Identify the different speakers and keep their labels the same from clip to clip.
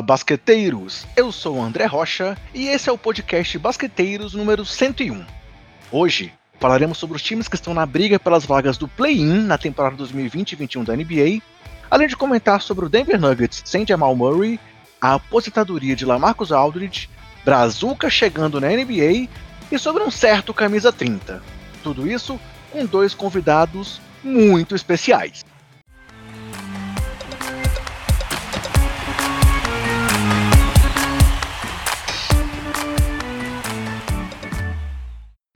Speaker 1: Fala, basqueteiros! Eu sou o André Rocha e esse é o podcast Basqueteiros número 101. Hoje falaremos sobre os times que estão na briga pelas vagas do play-in na temporada 2020-21 da NBA, além de comentar sobre o Denver Nuggets sem Jamal Murray, a aposentadoria de Lamarcus Aldridge, Brazuca chegando na NBA e sobre um certo camisa 30. Tudo isso com dois convidados muito especiais.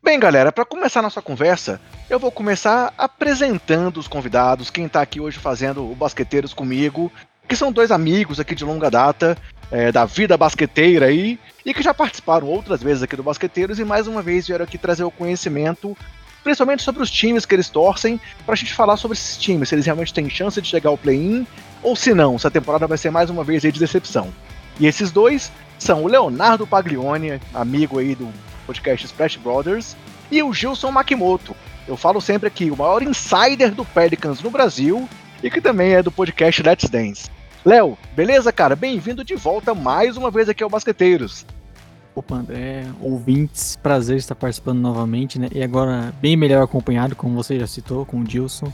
Speaker 1: Bem, galera, para começar nossa conversa, eu vou começar apresentando os convidados, quem está aqui hoje fazendo o Basqueteiros comigo, que são dois amigos aqui de longa data, é, da vida basqueteira aí, e que já participaram outras vezes aqui do Basqueteiros e mais uma vez vieram aqui trazer o conhecimento, principalmente sobre os times que eles torcem, para a gente falar sobre esses times, se eles realmente têm chance de chegar ao play-in, ou se não, se a temporada vai ser mais uma vez aí de decepção. E esses dois são o Leonardo Paglione, amigo aí do podcast Splash Brothers, e o Gilson Makimoto. Eu falo sempre aqui, o maior insider do Pelicans no Brasil e que também é do podcast Let's Dance. Léo, beleza, cara? Bem-vindo de volta mais uma vez aqui ao Basqueteiros.
Speaker 2: Opa, André, ouvintes, prazer estar participando novamente, né? E agora bem melhor acompanhado, como você já citou, com o Gilson.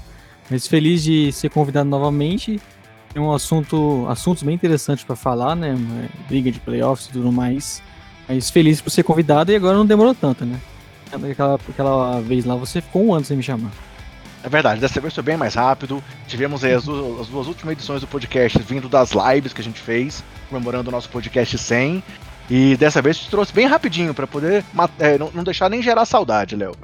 Speaker 2: Mas feliz de ser convidado novamente. Tem um assunto, assuntos bem interessantes para falar, né? Briga de playoffs e tudo mais. Mas feliz por ser convidado e agora não demorou tanto, né? Aquela, aquela vez lá você ficou um ano sem me chamar.
Speaker 1: É verdade, dessa vez foi bem mais rápido. Tivemos as duas, as duas últimas edições do podcast vindo das lives que a gente fez, comemorando o nosso podcast 100. E dessa vez gente trouxe bem rapidinho para poder é, não, não, deixar nem gerar saudade, Léo.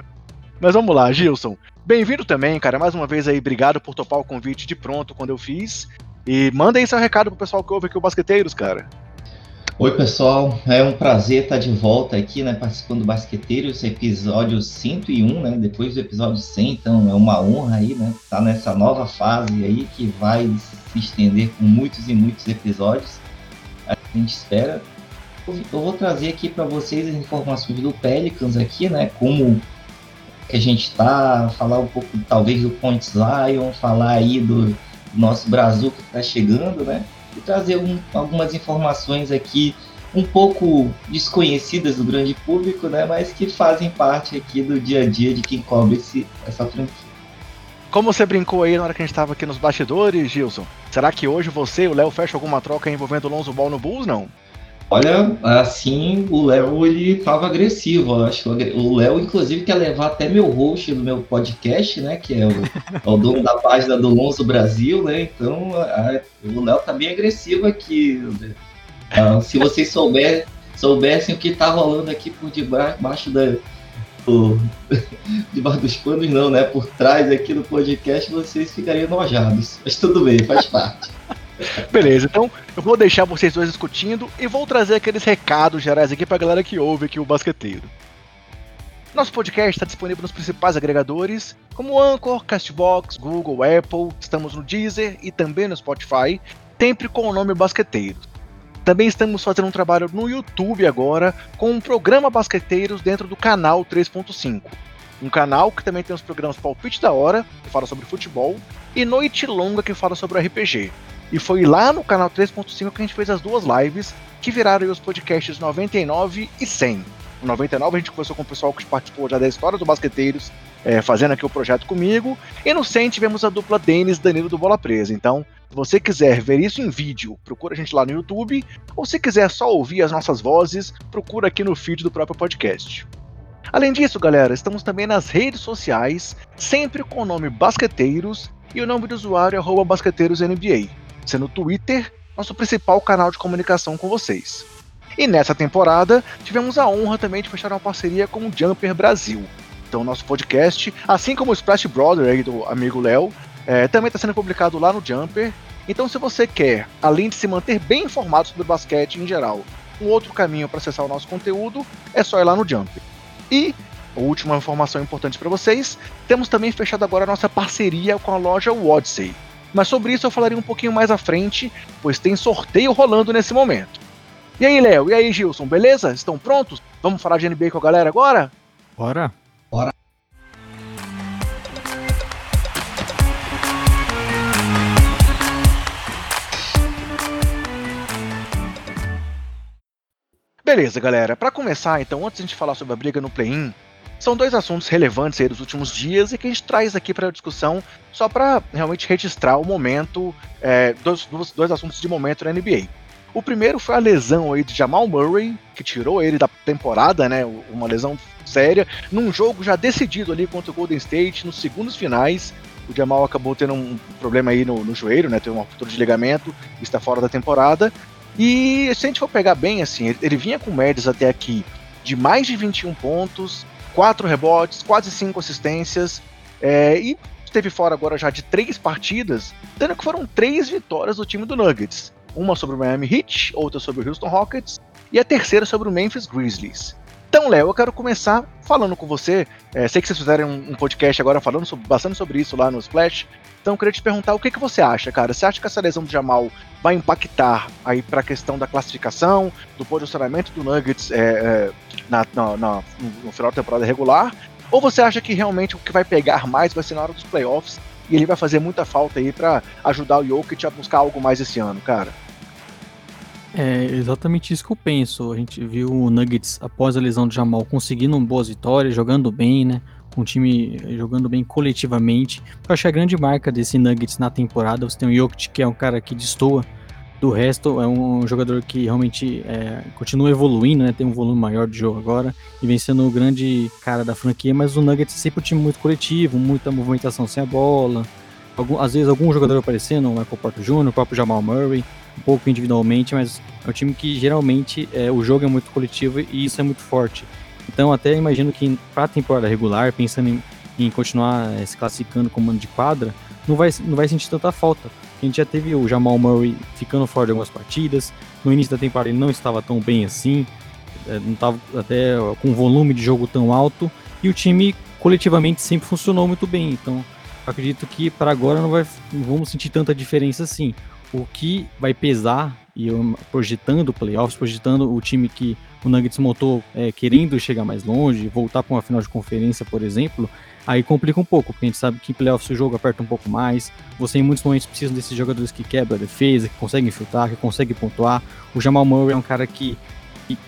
Speaker 1: Mas vamos lá, Gilson. Bem-vindo também, cara. Mais uma vez aí, obrigado por topar o convite de pronto quando eu fiz. E manda aí seu recado pro pessoal que ouve aqui o Basqueteiros, cara.
Speaker 3: Oi, pessoal. É um prazer estar de volta aqui, né, participando do Basqueteiros, episódio 101, né, depois do episódio 100, então é uma honra aí, né, estar nessa nova fase aí que vai se estender com muitos e muitos episódios. A gente espera. Eu vou trazer aqui para vocês as informações do Pelicans aqui, né, como que a gente está, falar um pouco talvez do Points Lion, falar aí do nosso Brasil que está chegando, né, e trazer um, algumas informações aqui um pouco desconhecidas do grande público, né, mas que fazem parte aqui do dia a dia de quem cobre esse, essa franquia.
Speaker 1: Como você brincou aí na hora que a gente estava aqui nos bastidores, Gilson? Será que hoje você e o Léo fecham alguma troca envolvendo o Lonzo Ball no Bulls, não?
Speaker 3: Olha, assim, o Léo ele tava agressivo. Eu acho o Léo, inclusive, quer levar até meu host do meu podcast, né? Que é o, é o dono da página do Lonzo Brasil, né? Então, a, o Léo tá bem agressivo aqui. Ah, se vocês souber, soubessem o que tá rolando aqui por debaixo da. Debaixo dos panos, não, né? Por trás aqui do podcast, vocês ficariam enojados. Mas tudo bem, faz parte.
Speaker 1: Beleza, então eu vou deixar vocês dois discutindo e vou trazer aqueles recados gerais aqui pra galera que ouve aqui o Basqueteiro. Nosso podcast está disponível nos principais agregadores, como Anchor, Castbox, Google, Apple, estamos no Deezer e também no Spotify, sempre com o nome Basqueteiros. Também estamos fazendo um trabalho no YouTube agora, com um programa Basqueteiros dentro do canal 3.5. Um canal que também tem os programas Palpite da Hora, que fala sobre futebol, e Noite Longa, que fala sobre RPG. E foi lá no canal 3.5 que a gente fez as duas lives que viraram os podcasts 99 e 100. No 99 a gente conversou com o pessoal que participou já da história do Basqueteiros, é, fazendo aqui o projeto comigo. E no 100 tivemos a dupla Denis Danilo do Bola Presa. Então, se você quiser ver isso em vídeo, procura a gente lá no YouTube. Ou se quiser só ouvir as nossas vozes, procura aqui no feed do próprio podcast. Além disso, galera, estamos também nas redes sociais, sempre com o nome Basqueteiros e o nome do usuário é BasqueteirosNBA sendo o Twitter nosso principal canal de comunicação com vocês. E nessa temporada, tivemos a honra também de fechar uma parceria com o Jumper Brasil. Então, nosso podcast, assim como o Splash Brother aí do amigo Léo, é, também está sendo publicado lá no Jumper. Então, se você quer, além de se manter bem informado sobre basquete em geral, um outro caminho para acessar o nosso conteúdo, é só ir lá no Jumper. E, última informação importante para vocês, temos também fechado agora a nossa parceria com a loja Wodsey mas sobre isso eu falarei um pouquinho mais à frente, pois tem sorteio rolando nesse momento. E aí, Léo? E aí, Gilson? Beleza? Estão prontos? Vamos falar de NBA com a galera agora?
Speaker 2: Bora!
Speaker 3: Bora!
Speaker 1: Beleza, galera. Para começar, então, antes de a gente falar sobre a briga no play-in, são dois assuntos relevantes aí dos últimos dias e que a gente traz aqui para discussão só para realmente registrar o momento, é, dois, dois assuntos de momento na NBA. O primeiro foi a lesão aí de Jamal Murray, que tirou ele da temporada, né? Uma lesão séria, num jogo já decidido ali contra o Golden State, nos segundos finais. O Jamal acabou tendo um problema aí no, no joelho, né? Teve uma ruptura de ligamento, está fora da temporada. E se a gente for pegar bem, assim, ele, ele vinha com médias até aqui de mais de 21 pontos, 4 rebotes, quase 5 assistências, é, e esteve fora agora já de três partidas, sendo que foram três vitórias do time do Nuggets uma sobre o Miami Heat, outra sobre o Houston Rockets e a terceira sobre o Memphis Grizzlies. Então, Léo, eu quero começar falando com você. É, sei que vocês fizeram um, podcast agora falando sobre, bastante sobre isso lá no Splash. Então, eu queria te perguntar o que, que você acha, cara. Você acha que essa lesão do Jamal vai impactar aí para a questão da classificação, do posicionamento do Nuggets é, é, na, na, na, no final da temporada regular? Ou você acha que realmente o que vai pegar mais vai ser na hora dos playoffs e ele vai fazer muita falta aí para ajudar o Jokic a buscar algo mais esse ano, cara?
Speaker 2: É exatamente isso que eu penso. A gente viu o Nuggets, após a lesão do Jamal, conseguindo boas vitórias, jogando bem, né? O time jogando bem coletivamente. Eu acho que a grande marca desse Nuggets na temporada, você tem o Jokic, que é um cara que destoa do resto, é um jogador que realmente é, continua evoluindo, né? Tem um volume maior de jogo agora e vem sendo o grande cara da franquia, mas o Nuggets é sempre um time muito coletivo, muita movimentação sem a bola. Algum, às vezes algum jogador aparecendo, o Michael Porter Jr., o próprio Jamal Murray um pouco individualmente, mas é um time que geralmente é, o jogo é muito coletivo e isso é muito forte. Então até imagino que para a temporada regular, pensando em, em continuar é, se classificando como mano de quadra, não vai, não vai sentir tanta falta. A gente já teve o Jamal Murray ficando fora de algumas partidas, no início da temporada ele não estava tão bem assim, é, não estava até com um volume de jogo tão alto, e o time coletivamente sempre funcionou muito bem. Então acredito que para agora não, vai, não vamos sentir tanta diferença assim o que vai pesar, e eu projetando playoffs, projetando o time que o Nuggets montou é, querendo chegar mais longe, voltar para uma final de conferência, por exemplo, aí complica um pouco, porque a gente sabe que em playoffs o jogo aperta um pouco mais, você em muitos momentos precisa desses jogadores que quebram a defesa, que conseguem filtrar, que conseguem pontuar. O Jamal Murray é um cara que,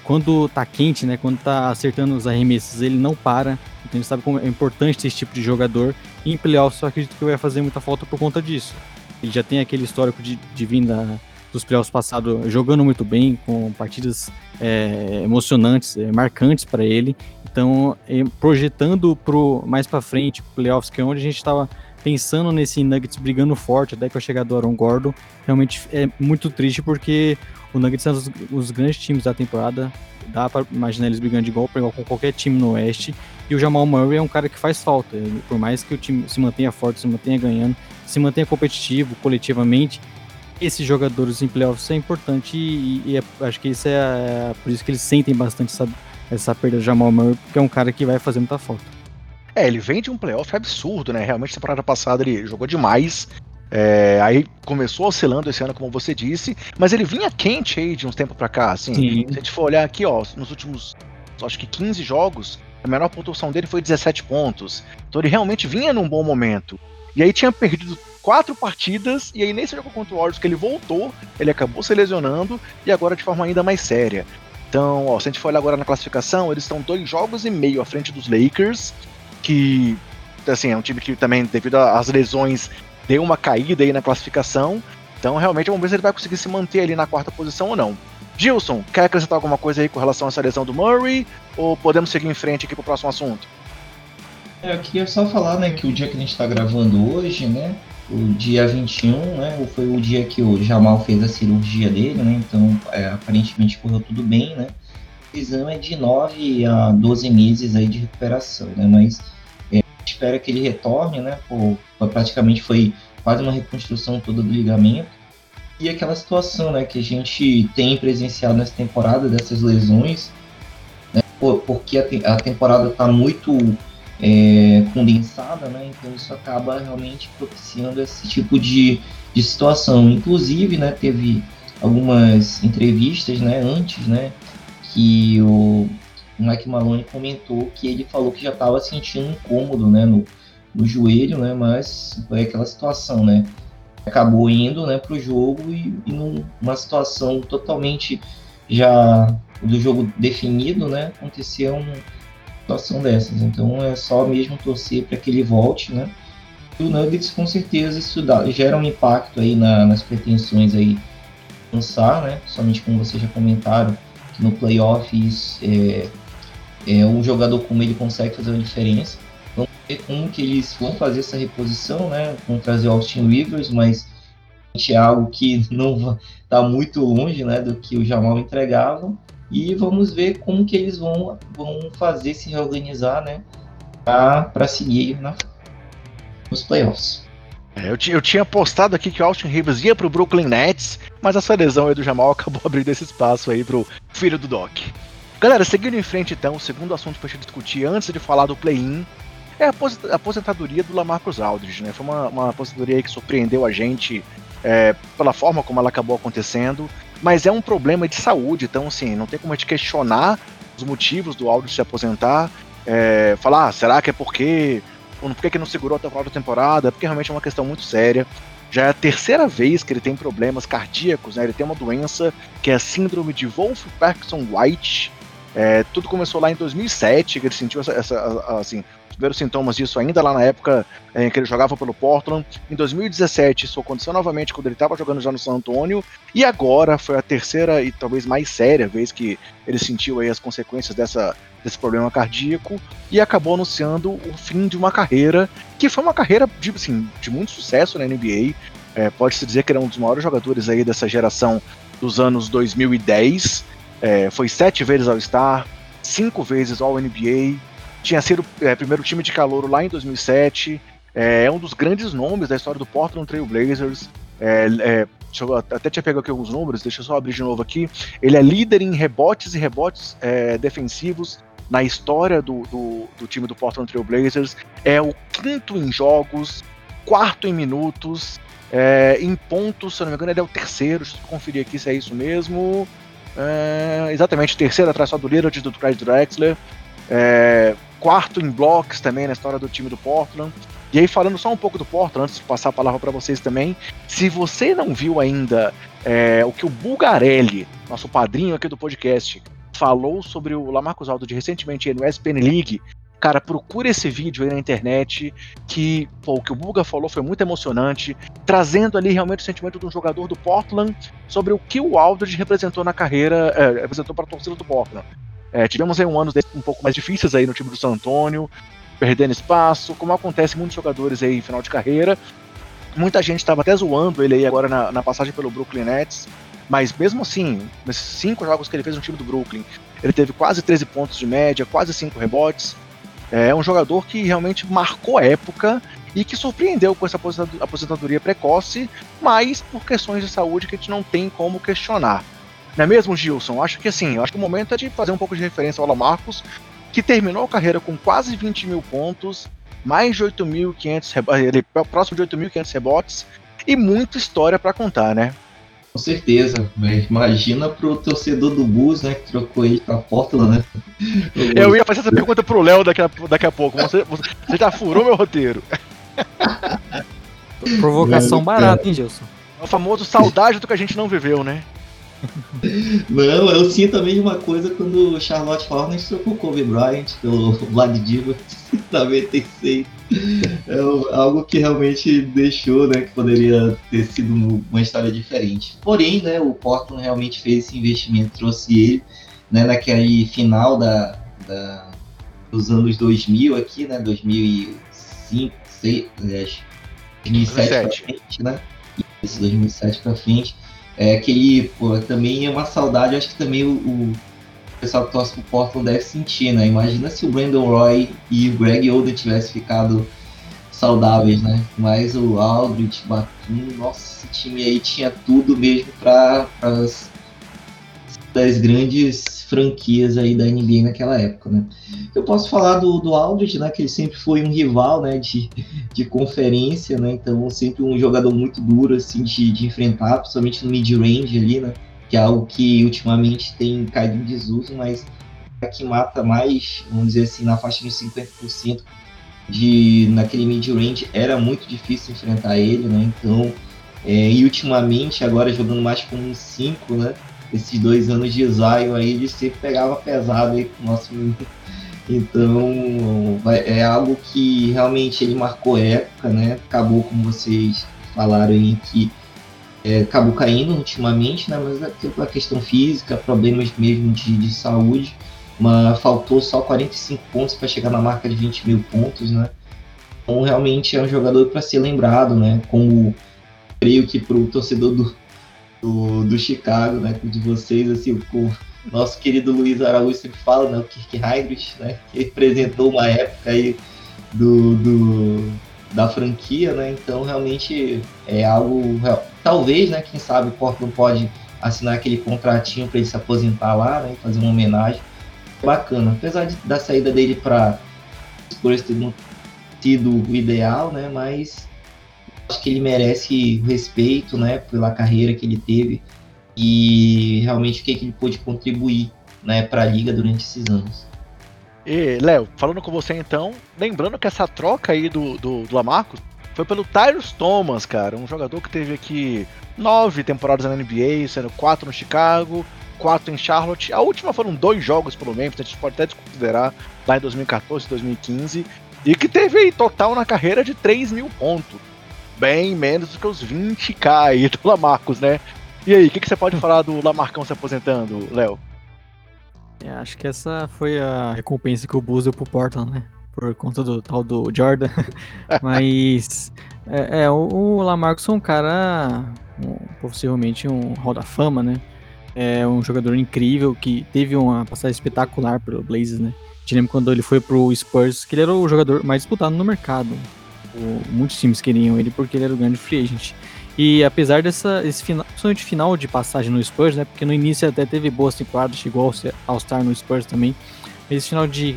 Speaker 2: quando tá quente, né, quando tá acertando os arremessos, ele não para, então a gente sabe como é importante esse tipo de jogador, e em playoffs eu acredito que vai fazer muita falta por conta disso. Ele já tem aquele histórico de, de vinda dos playoffs passados jogando muito bem, com partidas é, emocionantes, é, marcantes para ele. Então, é, projetando pro mais para frente, playoffs, que é onde a gente estava pensando nesse Nuggets brigando forte até com a chegada do Aaron Gordon, realmente é muito triste porque o Nuggets é um dos, os grandes times da temporada. Dá para imaginar eles brigando de igual para igual com qualquer time no Oeste. E o Jamal Murray é um cara que faz falta. Por mais que o time se mantenha forte, se mantenha ganhando, se mantenha competitivo coletivamente, esses jogadores em playoffs é importante e, e é, acho que isso é, é, por isso que eles sentem bastante essa, essa perda do Jamal Murray, porque é um cara que vai fazer muita falta.
Speaker 1: É, ele vem de um playoff absurdo, né? Realmente, temporada passada ele jogou demais. É, aí começou oscilando esse ano, como você disse, mas ele vinha quente aí de uns tempos pra cá, assim. Sim. Se a gente for olhar aqui, ó, nos últimos, acho que 15 jogos, a menor pontuação dele foi 17 pontos. Então ele realmente vinha num bom momento. E aí tinha perdido quatro partidas, e aí nesse jogo contra o Warriors que ele voltou, ele acabou se lesionando, e agora de forma ainda mais séria. Então, ó, se a gente for olhar agora na classificação, eles estão dois jogos e meio à frente dos Lakers, que assim, é um time que também, devido às lesões, deu uma caída aí na classificação. Então, realmente, vamos ver se ele vai conseguir se manter ali na quarta posição ou não. Gilson, quer acrescentar alguma coisa aí com relação a essa lesão do Murray? Ou podemos seguir em frente aqui para o próximo assunto?
Speaker 3: É, eu queria só falar, né, que o dia que a gente está gravando hoje, né, o dia 21, né, foi o dia que o Jamal fez a cirurgia dele, né, então é, aparentemente correu tudo bem, né. O exame é de 9 a 12 meses aí de recuperação, né, mas é, espera que ele retorne, né, pô, praticamente foi quase uma reconstrução toda do ligamento, e aquela situação, né, que a gente tem presenciado nessa temporada dessas lesões, né, porque a, a temporada está muito é, condensada, né? Então isso acaba realmente propiciando esse tipo de, de situação. Inclusive, né, teve algumas entrevistas, né, antes, né, que o Mike Maloney comentou que ele falou que já estava sentindo um incômodo, né, no, no joelho, né, mas foi aquela situação, né, acabou indo, né, para o jogo e, e numa situação totalmente já do jogo definido, né, acontecer uma situação dessas. Então é só mesmo torcer para que ele volte, né? E o Nuggets com certeza isso dá, gera um impacto aí na, nas pretensões aí lançar, né? Somente como vocês já comentaram, que no playoffs é, é, um jogador como ele consegue fazer uma diferença. Vamos ver como que eles vão fazer essa reposição, né? Vão trazer Austin Rivers, mas é algo que não está muito longe, né, do que o Jamal entregava. E vamos ver como que eles vão, vão fazer se reorganizar, né, para seguir na, nos playoffs.
Speaker 1: É, eu, eu, tinha postado aqui que o Austin Rivers ia pro Brooklyn Nets, mas essa lesão aí do Jamal acabou abrindo esse espaço aí pro filho do Doc. Galera, seguindo em frente então, o segundo assunto pra gente discutir antes de falar do play-in é a aposentadoria do Lamarcus Aldridge, né? Foi uma, uma aposentadoria que surpreendeu a gente é, pela forma como ela acabou acontecendo, mas é um problema de saúde, então assim, não tem como a gente questionar os motivos do Aldridge se aposentar, é, falar, ah, será que é porque por que, não segurou até o final da temporada, porque realmente é uma questão muito séria. Já é a terceira vez que ele tem problemas cardíacos, né? Ele tem uma doença que é a síndrome de Wolff-Parkinson-White. É, tudo começou lá em 2007, que ele sentiu essa, essa assim, os primeiros sintomas disso ainda lá na época em é, que ele jogava pelo Portland. Em 2017, isso aconteceu novamente quando ele estava jogando já no San Antonio. E agora foi a terceira e talvez mais séria vez que ele sentiu aí as consequências dessa, desse problema cardíaco e acabou anunciando o fim de uma carreira que foi uma carreira de, assim, de muito sucesso na NBA. É, Pode-se dizer que ele é um dos maiores jogadores aí dessa geração dos anos 2010. É, foi sete vezes ao Star, cinco vezes ao NBA. Tinha sido é, primeiro time de calor lá em 2007. É, é um dos grandes nomes da história do Portland Trail Blazers. É, é, eu até tinha pegado aqui alguns números, deixa eu só abrir de novo aqui. Ele é líder em rebotes e rebotes é, defensivos na história do, do, do time do Portland Trail Blazers. É o quinto em jogos, quarto em minutos, é, em pontos, se não me engano, ele é o terceiro. Deixa eu conferir aqui se é isso mesmo. É, exatamente, terceiro atrás do Lillard do Craig Drexler. É, quarto em blocos também na história do time do Portland. E aí, falando só um pouco do Portland, antes de passar a palavra para vocês também, se você não viu ainda é, o que o Bulgarelli, nosso padrinho aqui do podcast, falou sobre o Lamarcus Aldridge recentemente no ESPN League, cara, procura esse vídeo aí na internet, que pô, o que o Buga falou foi muito emocionante, trazendo ali realmente o sentimento de um jogador do Portland sobre o que o Aldridge representou na carreira, é, representou para a torcida do Portland. É, tivemos aí um ano um pouco mais difíceis aí no time do San Antonio, perdendo espaço, como acontece com muitos jogadores aí em final de carreira. Muita gente estava até zoando ele aí agora na, na passagem pelo Brooklyn Nets, mas mesmo assim, nesses cinco jogos que ele fez no time do Brooklyn, ele teve quase 13 pontos de média, quase 5 rebotes. É um jogador que realmente marcou época e que surpreendeu com essa aposentadoria precoce, mas por questões de saúde que a gente não tem como questionar. Não é mesmo, Gilson? Acho que assim, acho que o momento é de fazer um pouco de referência ao Marcos, que terminou a carreira com quase 20 mil pontos, mais de 8.500 ele próximo de 8.500 rebotes e muita história para contar, né?
Speaker 3: Com certeza, mas imagina pro torcedor do Bulls, né, que trocou ele pra Portland, né?
Speaker 1: Eu ia fazer essa pergunta pro Léo daqui a, daqui a pouco. Você, você já furou meu roteiro.
Speaker 2: Provocação barata, hein, Gilson?
Speaker 1: É o famoso saudade do que a gente não viveu, né?
Speaker 3: Não, eu sinto a mesma coisa quando o Charlotte Hornets trocou o Kobe Bryant pelo Vlad Diva 96. É algo que realmente deixou, né, que poderia ter sido uma história diferente. Porém, né, o Portland realmente fez esse investimento, trouxe ele, né, naquele final da, da dos anos 2000 aqui, né, 2005, 2006, 2007 para frente, né? Isso, 2007 para frente é, que ele pô, também é uma saudade, acho que também o, o pessoal que torce pro Portland deve sentir, né? Imagina se o Brandon Roy e o Greg Oden tivessem ficado saudáveis, né? Mas o Aldridge, Batum, nossa, esse time aí tinha tudo mesmo para das grandes franquias aí da NBA naquela época, né? Eu posso falar do, do Aldridge, né, que ele sempre foi um rival, né, de, de conferência, né, então sempre um jogador muito duro, assim, de, de enfrentar, principalmente no mid-range ali, né, que é algo que ultimamente tem caído em desuso, mas é que mata mais, vamos dizer assim, na faixa de 50% de naquele mid-range. Era muito difícil enfrentar ele, né, então, é, e ultimamente, agora jogando mais como um 5, né, esses dois anos de Zion aí, ele sempre pegava pesado aí com o nosso então é algo que realmente ele marcou época, né? Acabou, como vocês falaram aí, que é, acabou caindo ultimamente, né? Mas é pela questão física, problemas mesmo de, de saúde. Mas faltou só 45 pontos para chegar na marca de 20 mil pontos, né? Então realmente é um jogador para ser lembrado, né? Como creio que para o torcedor do, do, do, Chicago, né? De vocês, assim, o nosso querido Luiz Araújo sempre fala, né? O Kirk Heinrich, né? Que representou uma época aí do, do, da franquia, né? Então realmente é algo. Talvez, né? Quem sabe o Portland pode assinar aquele contratinho para ele se aposentar lá, né? Fazer uma homenagem. Bacana. Apesar de, da saída dele para Spurs ter sido o ideal, né? Mas acho que ele merece respeito, né? Pela carreira que ele teve e realmente o que, que ele pôde contribuir, né? Para a liga durante esses anos.
Speaker 1: E, Léo, falando com você então, lembrando que essa troca aí do, do, do Lamarcus foi pelo Tyrus Thomas, cara, um jogador que teve aqui nove temporadas na NBA, sendo quatro no Chicago, quatro em Charlotte. A última foram dois jogos pelo Memphis, a gente pode até desconsiderar lá em 2014 e 2015. E que teve aí total na carreira de 3 mil pontos. Bem menos do que os 20k aí do Lamarcus, né? E aí, o que, que, você pode falar do Lamarcão se aposentando, Léo?
Speaker 2: É, acho que essa foi a recompensa que o Bulls deu pro Portland, né? Por conta do tal do Jordan. Mas é, é, o, o Lamarcus é um cara, um, possivelmente um Hall da Fama, né? É um jogador incrível que teve uma passagem espetacular pelo Blazers, né? Te lembro quando ele foi pro Spurs, que ele era o jogador mais disputado no mercado. Muitos times queriam ele porque ele era o grande free agent. E apesar dessa, esse final, principalmente final de passagem no Spurs, né? Porque no início até teve boas temporadas, chegou ao Star no Spurs também. Esse final de,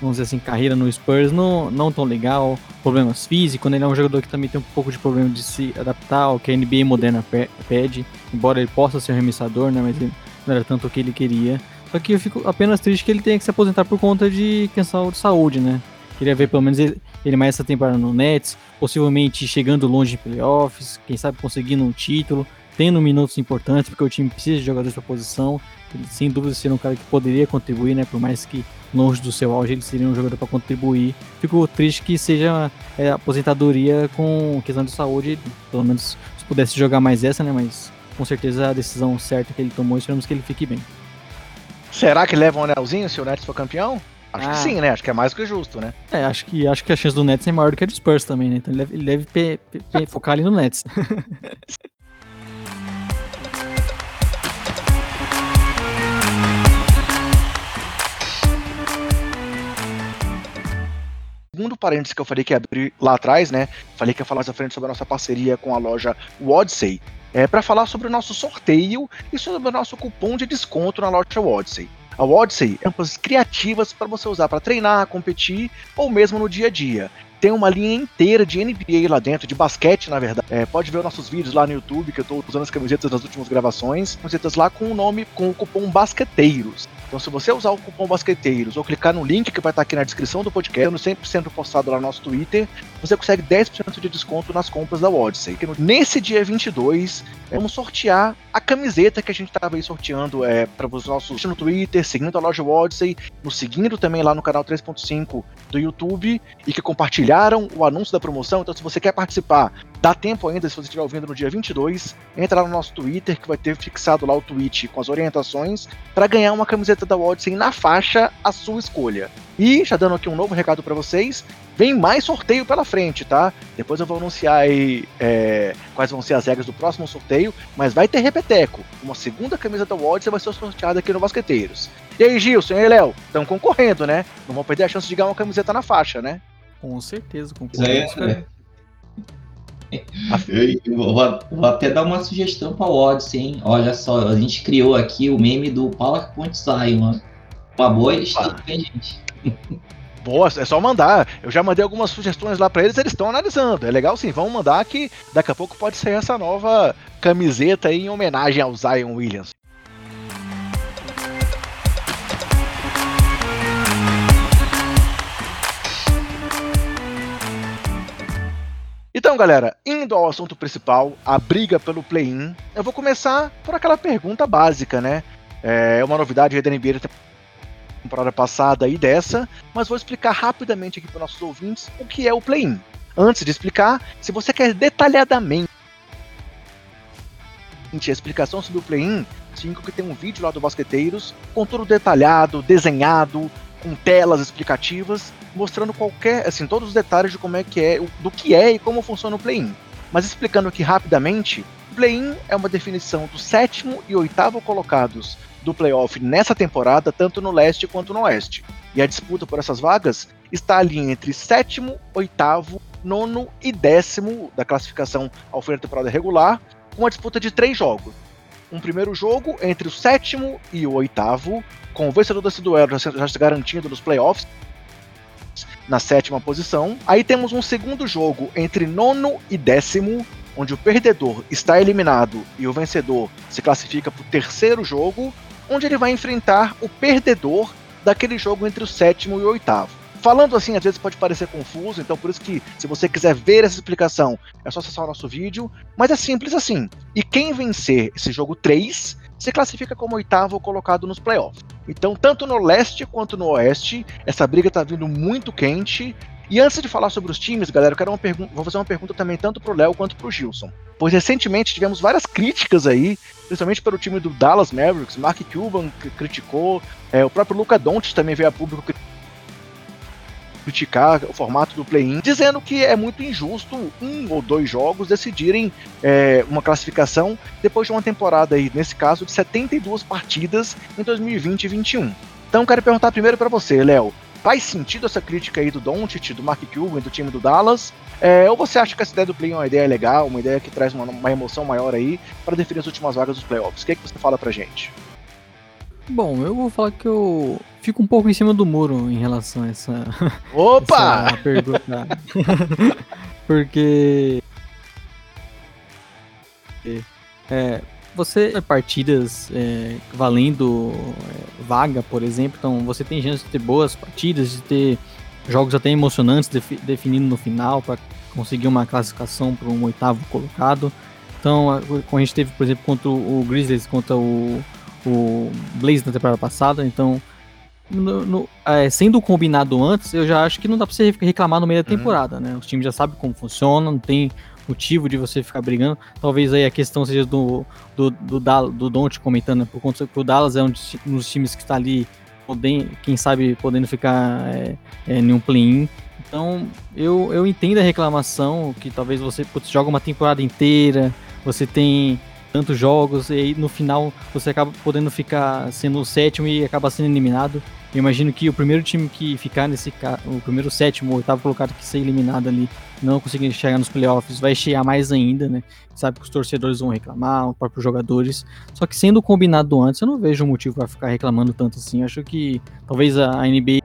Speaker 2: vamos dizer assim, carreira no Spurs não, não tão legal, problemas físicos, né? Ele é um jogador que também tem um pouco de problema de se adaptar ao que a NBA moderna pede, embora ele possa ser um arremessador, né? Mas ele não era tanto o que ele queria. Só que eu fico apenas triste que ele tenha que se aposentar por conta de questão de saúde, né? Queria ver pelo menos ele, ele mais essa temporada no Nets, possivelmente chegando longe de playoffs, quem sabe conseguindo um título, tendo minutos importantes, porque o time precisa de jogadores para posição. Ele, sem dúvida seria um cara que poderia contribuir, né? Por mais que longe do seu auge ele seria um jogador para contribuir. Fico triste que seja é, aposentadoria com questão de saúde, pelo menos se pudesse jogar mais essa, né? Mas com certeza a decisão certa que ele tomou, esperamos que ele fique bem.
Speaker 1: Será que leva um anelzinho se o Nets for campeão? Acho ah. que sim, né? Acho que é mais do que justo, né?
Speaker 2: É, acho que, acho que a chance do Nets é maior do que a do Spurs também, né? Então ele deve, ele deve pe, pe, pe, focar ali no Nets.
Speaker 1: segundo parênteses que eu falei que ia abrir lá atrás, né? Falei que ia falar mais à frente sobre a nossa parceria com a loja Wodsey. É para falar sobre o nosso sorteio e sobre o nosso cupom de desconto na loja Wodsey. A Odyssey é uma criativas para você usar para treinar, competir ou mesmo no dia a dia. Tem uma linha inteira de NBA lá dentro, de basquete, na verdade. É, pode ver os nossos vídeos lá no YouTube, que eu estou usando as camisetas das últimas gravações. Camisetas lá com o nome, com o cupom Basqueteiros. Então, se você usar o cupom Basqueteiros ou clicar no link que vai estar aqui na descrição do podcast, no 100% postado lá no nosso Twitter, você consegue 10% de desconto nas compras da Odyssey. Nesse dia 22, vamos sortear a camiseta que a gente estava aí sorteando é, para os nossos no Twitter, seguindo a loja Odyssey, nos seguindo também lá no canal 3.5 do YouTube e que compartilharam o anúncio da promoção. Então, se você quer participar Dá tempo ainda, se você estiver ouvindo no dia 22, entra lá no nosso Twitter, que vai ter fixado lá o tweet com as orientações, para ganhar uma camiseta da Odyssey na faixa, a sua escolha. E, já dando aqui um novo recado para vocês, vem mais sorteio pela frente, tá? Depois eu vou anunciar aí é, quais vão ser as regras do próximo sorteio, mas vai ter repeteco. Uma segunda camisa da Odyssey vai ser sorteada aqui no Basqueteiros. E aí, Gilson e aí, Léo? Estão concorrendo, né? Não vão perder a chance de ganhar uma camiseta na faixa, né?
Speaker 2: Com certeza, concorrendo.
Speaker 3: É, eu vou, vou, até dar uma sugestão para o Odyssey, hein? Olha só, a gente criou aqui o meme do PowerPoint Zion. Uma boa estica, hein, gente?
Speaker 1: Boa, é só mandar. Eu já mandei algumas sugestões lá para eles, eles estão analisando. É legal sim, vamos mandar que daqui a pouco pode ser essa nova camiseta aí em homenagem ao Zion Williams. Então, galera, indo ao assunto principal, a briga pelo play-in, eu vou começar por aquela pergunta básica, né? É uma novidade da NBA da temporada passada e dessa, mas vou explicar rapidamente aqui para nossos ouvintes o que é o play-in. Antes de explicar, se você quer detalhadamente a explicação sobre o play-in, cinco que tem um vídeo lá do Basqueteiros com tudo detalhado, desenhado, com telas explicativas, mostrando qualquer, assim, todos os detalhes de como é que é, do que é e como funciona o play-in. Mas explicando aqui rapidamente, play-in é uma definição do sétimo e oitavo colocados do playoff nessa temporada, tanto no leste quanto no oeste. E a disputa por essas vagas está ali entre sétimo, oitavo, nono e décimo da classificação ao fim da temporada regular, com uma disputa de três jogos. Um primeiro jogo entre o sétimo e o oitavo, com o vencedor desse duelo já se garantindo nos playoffs, na sétima posição. Aí temos um segundo jogo entre nono e décimo, onde o perdedor está eliminado e o vencedor se classifica para o terceiro jogo, onde ele vai enfrentar o perdedor daquele jogo entre o sétimo e o oitavo. Falando assim, às vezes pode parecer confuso, então por isso que, se você quiser ver essa explicação, é só acessar o nosso vídeo. Mas é simples assim. E quem vencer esse jogo 3 se classifica como oitavo colocado nos playoffs. Então, tanto no leste quanto no oeste, essa briga está vindo muito quente. E antes de falar sobre os times, galera, eu quero vou fazer uma pergunta também tanto pro Léo quanto pro Gilson. Pois recentemente tivemos várias críticas aí, principalmente pelo time do Dallas Mavericks, Mark Cuban criticou, é, o próprio Luca Doncic também veio a público criticar o formato do play-in, dizendo que é muito injusto um ou dois jogos decidirem é, uma classificação depois de uma temporada aí, nesse caso, de 72 partidas em 2020 e 2021. Então quero perguntar primeiro para você, Léo. Faz sentido essa crítica aí do Doncic, do Mark Cuban, do time do Dallas? É, ou você acha que essa ideia do play é uma ideia legal, uma ideia que traz uma, uma emoção maior aí para definir as últimas vagas dos playoffs? O que, é que você fala pra gente?
Speaker 2: Bom, eu vou falar que eu fico um pouco em cima do muro em relação a essa,
Speaker 1: Opa!
Speaker 2: essa pergunta. Porque. É, você é partidas é, valendo é, vaga, por exemplo, então você tem chance de ter boas partidas, de ter jogos até emocionantes defi definindo no final para conseguir uma classificação para um oitavo colocado. Então, a, a gente teve, por exemplo, contra o Grizzlies, contra o o Blaze na temporada passada, então no, no, é, sendo combinado antes, eu já acho que não dá pra você reclamar no meio da uhum. temporada, uhum. né? Os times já sabem como funciona, não tem motivo de você ficar brigando. Talvez aí a questão seja do, do, do, do, do Don't comentando, né? por conta que o Dallas é um dos times que está ali, podendo, quem sabe, podendo ficar é, é, em um play-in. Então, eu, eu entendo a reclamação, que talvez você putz, joga uma temporada inteira, você tem tantos jogos, e aí no final você acaba podendo ficar sendo o sétimo e acaba sendo eliminado. Eu imagino que o primeiro time que ficar nesse o primeiro sétimo, o oitavo colocado que ser eliminado ali, não conseguir chegar nos playoffs, vai chegar mais ainda, né? Sabe que os torcedores vão reclamar, os próprios jogadores. Só que sendo combinado antes, eu não vejo motivo para ficar reclamando tanto assim. Eu acho que talvez a NBA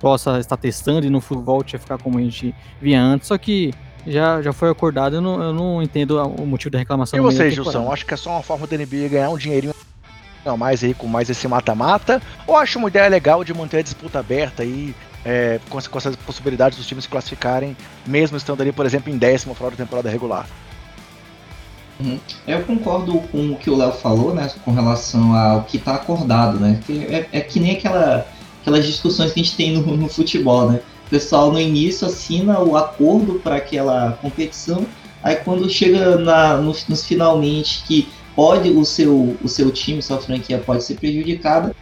Speaker 2: possa estar testando e no volte a ficar como a gente via antes. Só que já, já foi acordado, eu não, eu não entendo o motivo da reclamação.
Speaker 1: E você, Gilson, acho que é só uma forma da NBA ganhar um dinheirinho a mais aí com mais esse mata-mata? Ou acho uma ideia legal de manter a disputa aberta aí, é, com, com essas possibilidades dos times se classificarem, mesmo estando ali, por exemplo, em décimo fora da temporada regular?
Speaker 3: Uhum. Eu concordo com o que o Léo falou, né, com relação ao que está acordado, né, que é, é, que nem aquela, aquelas discussões que a gente tem no, no futebol, né, pessoal no início assina o acordo para aquela competição, aí quando chega na, nos, nos, finalmente que pode o seu, o seu time, sua franquia pode ser prejudicada,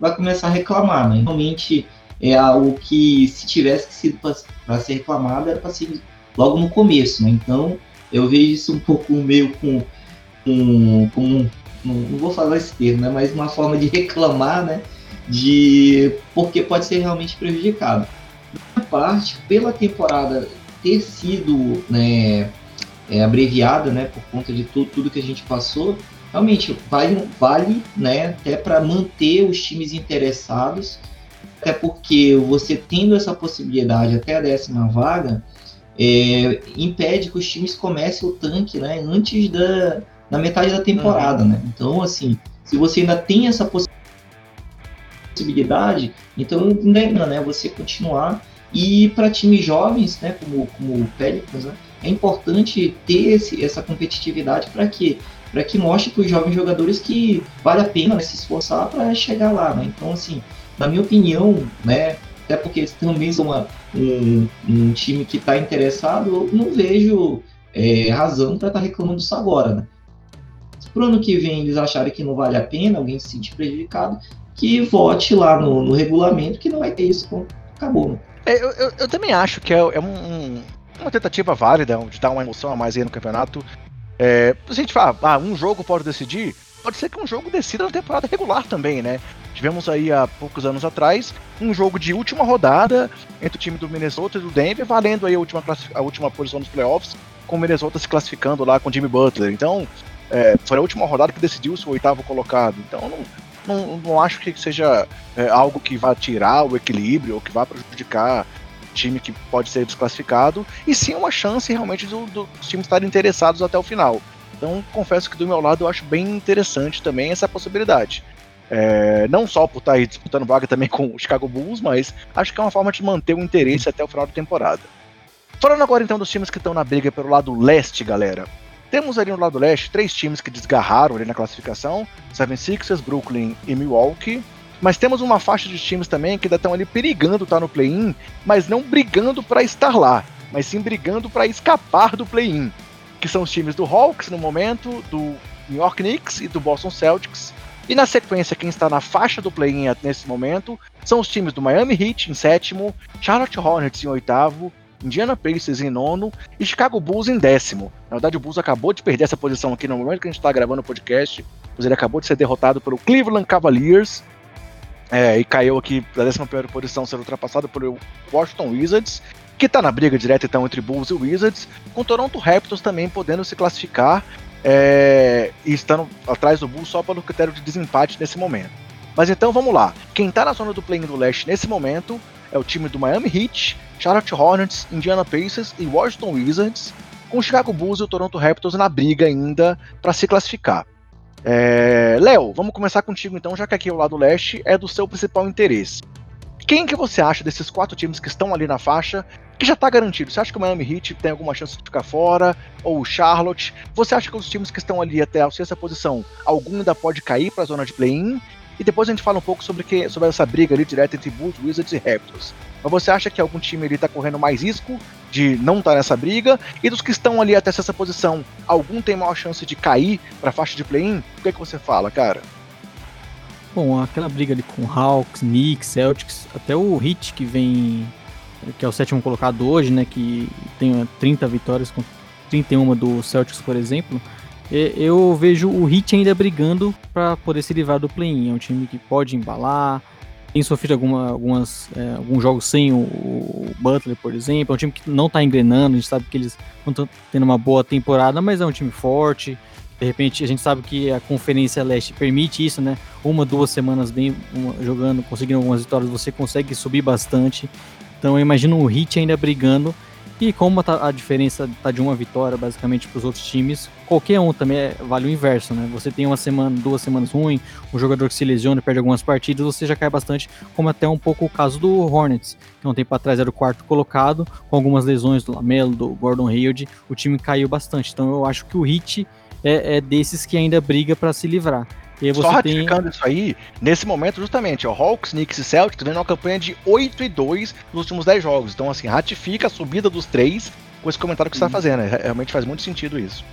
Speaker 3: vai começar a reclamar, né? Realmente é algo que se tivesse sido para ser reclamado era para ser logo no começo, né? Então eu vejo isso um pouco meio com, com, com não, não vou falar esse termo, né? Mas uma forma de reclamar, né? De porque pode ser realmente prejudicado. Na parte, pela temporada ter sido né, é, abreviada, né, por conta de tudo, tudo que a gente passou, realmente vale, vale né, até para manter os times interessados, até porque você tendo essa possibilidade até a décima vaga, é, impede que os times comecem o tanque né, antes da, da metade da temporada. Uhum. Né? Então, assim, se você ainda tem essa possibilidade, possibilidade, então engana, né? Você continuar E para times jovens, né, como, como o Pelicans, né, é importante ter esse, essa competitividade para que para que mostre para os jovens jogadores que vale a pena né, se esforçar para chegar lá. Né? Então, assim, na minha opinião, né, até porque também são uma, um, um time que está interessado, eu não vejo é, razão para estar tá reclamando disso agora. Né? Se pro ano que vem eles acharem que não vale a pena, alguém se sentir prejudicado, que vote lá no, no regulamento que não vai ter isso. Acabou. Né?
Speaker 1: É, eu, eu, também acho que é, é um, uma tentativa válida de dar uma emoção a mais aí no campeonato. É, a gente fala, ah, um jogo pode decidir, pode ser que um jogo decida na temporada regular também, né? Tivemos aí há poucos anos atrás um jogo de última rodada entre o time do Minnesota e do Denver, valendo aí a última, a última posição nos playoffs, com o Minnesota se classificando lá com o Jimmy Butler. Então, é, foi a última rodada que decidiu se o oitavo colocado. Então, não, não, não acho que seja é, algo que vá tirar o equilíbrio ou que vá prejudicar time que pode ser desclassificado, e sim uma chance realmente do, do, dos times estarem interessados até o final. Então, confesso que do meu lado eu acho bem interessante também essa possibilidade. É, não só por estar aí disputando vaga também com o Chicago Bulls, mas acho que é uma forma de manter o interesse até o final da temporada. Falando agora então dos times que estão na briga pelo lado leste, galera. Temos ali no lado leste três times que desgarraram ali na classificação: 76ers, Brooklyn e Milwaukee. Mas temos uma faixa de times também que ainda estão ali perigando estar no play-in, mas não brigando para estar lá, mas sim brigando para escapar do play-in. Que são os times do Hawks no momento, do New York Knicks e do Boston Celtics. E na sequência, quem está na faixa do play-in nesse momento são os times do Miami Heat em sétimo, Charlotte Hornets em oitavo, Indiana Pacers em nono e Chicago Bulls em décimo. Na verdade, o Bulls acabou de perder essa posição aqui no momento que a gente está gravando o podcast, pois ele acabou de ser derrotado pelo Cleveland Cavaliers é, e caiu aqui na 11 posição, sendo ultrapassado pelo Washington Wizards, que está na briga direta então entre Bulls e Wizards, com Toronto Raptors também podendo se classificar é, e estando atrás do Bulls só pelo critério de desempate nesse momento. Mas então vamos lá. Quem está na zona do play do leste nesse momento é o time do Miami Heat, Charlotte Hornets, Indiana Pacers e Washington Wizards, com o Chicago Bulls e o Toronto Raptors na briga ainda para se classificar. É... Léo, vamos começar contigo então, já que aqui o lado leste é do seu principal interesse. Quem que você acha desses quatro times que estão ali na faixa que já está garantido? Você acha que o Miami Heat tem alguma chance de ficar fora? Ou o Charlotte? Você acha que os times que estão ali até a sexta posição, algum ainda pode cair para a zona de play-in? E depois a gente fala um pouco sobre, que, sobre essa briga ali direta entre Bulls, Wizards e Raptors. Mas você acha que algum time ali está correndo mais risco de não estar tá nessa briga? E dos que estão ali até essa posição, algum tem maior chance de cair para a faixa de play-in? O que, é que você fala, cara?
Speaker 2: Bom, aquela briga ali com Hawks, Knicks, Celtics, até o Heat que vem, que é o sétimo colocado hoje, né, que tem 30 vitórias com 31 do Celtics, por exemplo, eu vejo o Heat ainda brigando para poder se livrar do play-in. É um time que pode embalar, tem sofrido alguma, algumas, é, alguns jogos sem o, o, Butler, por exemplo. É um time que não está engrenando, a gente sabe que eles não estão tendo uma boa temporada, mas é um time forte. De repente, a gente sabe que a Conferência Leste permite isso, né? Uma, duas semanas bem uma, jogando, conseguindo algumas vitórias, você consegue subir bastante. Então, eu imagino o Heat ainda brigando e como tá, a diferença tá de uma vitória basicamente para os outros times, qualquer um também é, vale o inverso, né? Você tem uma semana, duas semanas ruim, um jogador que se lesiona, perde algumas partidas, você já cai bastante, como até um pouco o caso do Hornets, que um tempo atrás era o quarto colocado, com algumas lesões do Lamelo, do Gordon Hayward, o time caiu bastante. Então eu acho que o Heat é, é desses que ainda briga para se livrar.
Speaker 1: Só ratificando tem... isso aí, nesse momento, justamente, o Hawks, Knicks e Celtics vendo uma campanha de 8 e 2 nos últimos 10 jogos. Então, assim, ratifica a subida dos três com esse comentário que você está fazendo. É, realmente faz muito sentido isso.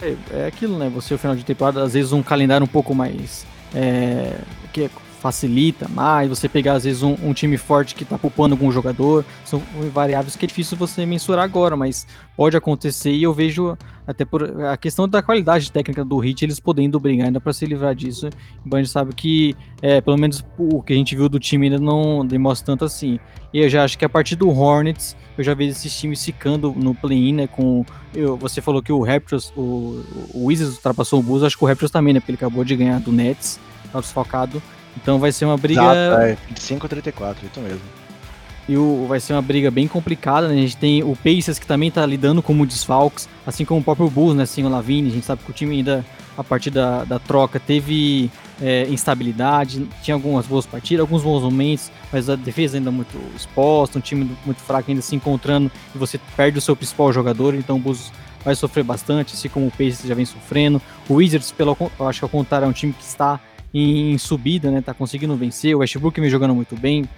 Speaker 2: É, é, aquilo, né? Você, no final de temporada, às vezes um calendário um pouco mais. É, que facilita mais, você pegar às vezes um, um time forte que está poupando algum jogador, são variáveis que é difícil você mensurar agora, mas pode acontecer e eu vejo até por a questão da qualidade técnica do Hit, eles podendo brigar ainda para se livrar disso. O gente sabe que, é, pelo menos o que a gente viu do time ainda não demonstra tanto assim. E eu já acho que a partir do Hornets, eu já vejo esses times ficando no play-in, né? Com, eu, você falou que o Raptors, o, o Wizards ultrapassou o Bulls, acho que o Raptors também, né? Porque ele acabou de ganhar do Nets, tá desfocado. Então vai ser uma briga.
Speaker 1: Exato, é 25 a 34, isso mesmo.
Speaker 2: E o, vai ser uma briga bem complicada, né? A gente tem o Pacers que também tá lidando com muitos desfalques, assim como o próprio Bulls, né? Sem o Lavine, a gente sabe que o time ainda, a partir da, da troca, teve é, instabilidade, tinha algumas boas partidas, alguns bons momentos, mas a defesa ainda muito exposta, um time muito fraco ainda se encontrando, e você perde o seu principal jogador, então o Bulls vai sofrer bastante, assim como o Pacers já vem sofrendo. O Wizards, pelo, eu acho que ao contrário, é um time que está em, subida, né? Tá conseguindo vencer. O Westbrook vem jogando muito bem.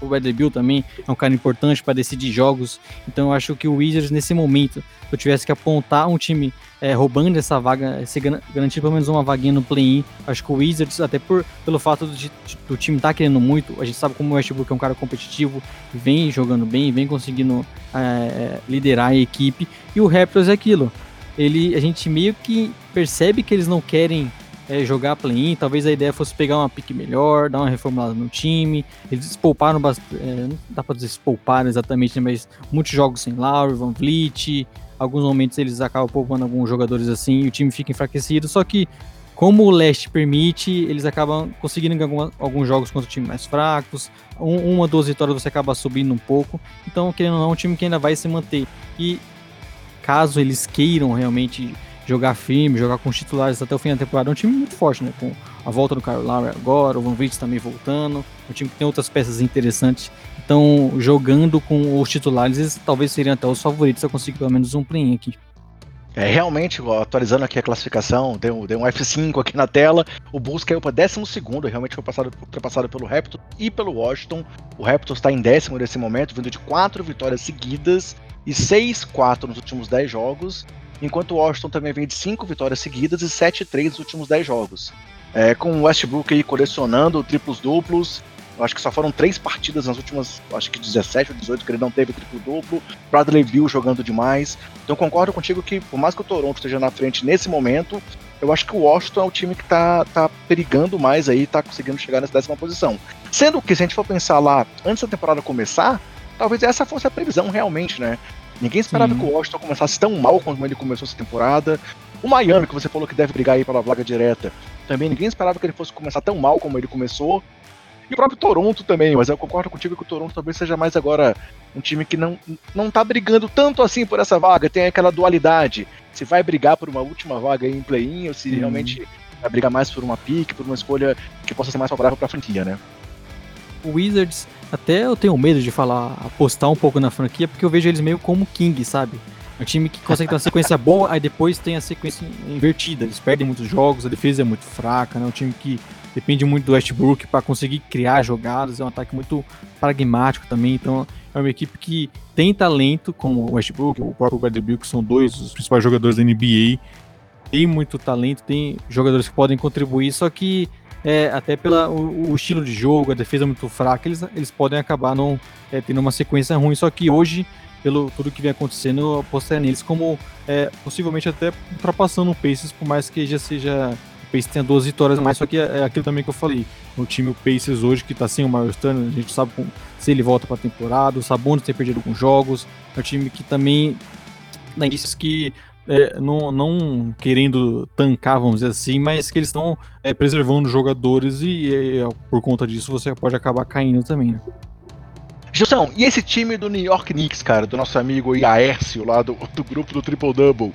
Speaker 2: O Bill também é um cara importante para decidir jogos. Então eu acho que o Wizards, nesse momento, se eu tivesse que apontar um time é, roubando essa vaga, se garantir pelo menos uma vaguinha no play-in, acho que o Wizards, até por, pelo fato de, do time estar tá querendo muito, a gente sabe como o Westbrook é um cara competitivo, vem jogando bem, vem conseguindo é, é liderar a equipe. E o Raptors é aquilo. Ele, a gente meio que percebe que eles não querem é, jogar play-in. Talvez a ideia fosse pegar uma pique melhor, dar uma reformulada no time. Eles pouparam bastante. É, não dá pra dizer pouparam exatamente, né, mas muitos jogos sem Lowry, Van Vliet. Alguns momentos eles acabam poupando alguns jogadores assim e o time fica enfraquecido. Só que, como o leste permite, eles acabam conseguindo ganhar alguns jogos contra times mais fracos. Um, uma, duas vitórias você acaba subindo um pouco. Então, querendo ou não, é um time que ainda vai se manter. E caso eles queiram realmente jogar firme, jogar com os titulares até o fim da temporada. É um time muito forte, né? Com a volta do Kyle Lowry agora, o Van Vliet também voltando, um time que tem outras peças interessantes. Então, jogando com os titulares, eles talvez seriam até os favoritos a conseguir pelo menos um play aqui.
Speaker 1: É, realmente, atualizando aqui a classificação, deu, deu um F5 aqui na tela. O Bulls caiu para 12, realmente foi passado, ultrapassado pelo Raptors e pelo Washington. O Raptors está em décimo nesse momento, vindo de quatro vitórias seguidas e 6-4 nos últimos 10 jogos enquanto o Washington também vem de 5 vitórias seguidas e 7-3 nos últimos 10 jogos. É, com o Westbrook aí colecionando triplos duplos, acho que só foram três partidas nas últimas, acho que 17 ou 18 que ele não teve triplo duplo. Bradley Bill jogando demais. Então concordo contigo que, por mais que o Toronto esteja na frente nesse momento, eu acho que o Washington é o time que tá, tá perigando mais aí, tá conseguindo chegar nessa décima posição. Sendo que, se a gente for pensar lá, antes da temporada começar, talvez essa fosse a previsão realmente, né? Ninguém esperava Sim. que o Washington começasse tão mal como ele começou essa temporada. O Miami, que você falou que deve brigar aí pela vaga direta, também ninguém esperava que ele fosse começar tão mal como ele começou. E o próprio Toronto também, mas eu concordo contigo que o Toronto talvez seja mais agora um time que não, não tá brigando tanto assim por essa vaga, tem aquela dualidade. Se vai brigar por uma última vaga em play-in ou se realmente vai brigar mais por uma pick, por uma escolha que possa ser mais favorável para a franquia, né?
Speaker 2: O Wizards até eu tenho medo de falar, apostar um pouco na franquia, porque eu vejo eles meio como King, sabe? É um time que consegue ter uma sequência boa, aí depois tem a sequência invertida. Eles perdem muitos jogos, a defesa é muito fraca, né? Um time que depende muito do Westbrook para conseguir criar jogadas, é um ataque muito pragmático também. Então é uma equipe que tem talento, como o Westbrook, o próprio Bradley Bill, que são dois dos principais jogadores da NBA. Tem muito talento, tem jogadores que podem contribuir, só que é, até pelo o, o, estilo de jogo, a defesa muito fraca, eles, eles podem acabar não, é, tendo uma sequência ruim. Só que hoje, pelo tudo que vem acontecendo, eu apostaria neles como é, possivelmente até ultrapassando o Pacers, por mais que já seja. O Pacers tenha duas vitórias mais, só que é, é aquilo também que eu falei. O time, o Pacers hoje, que tá sem o Miles Turner, a gente sabe se ele volta pra temporada, o Sabonis tem perdido alguns jogos, é um time que também dá indícios que é, não, não, querendo tancar, vamos dizer assim, mas que eles estão é, preservando jogadores e, é, por conta disso você pode acabar caindo também, né?
Speaker 1: Gilson, e esse time do New York Knicks, cara, do nosso amigo Iaércio, lá do, do grupo do Triple Double?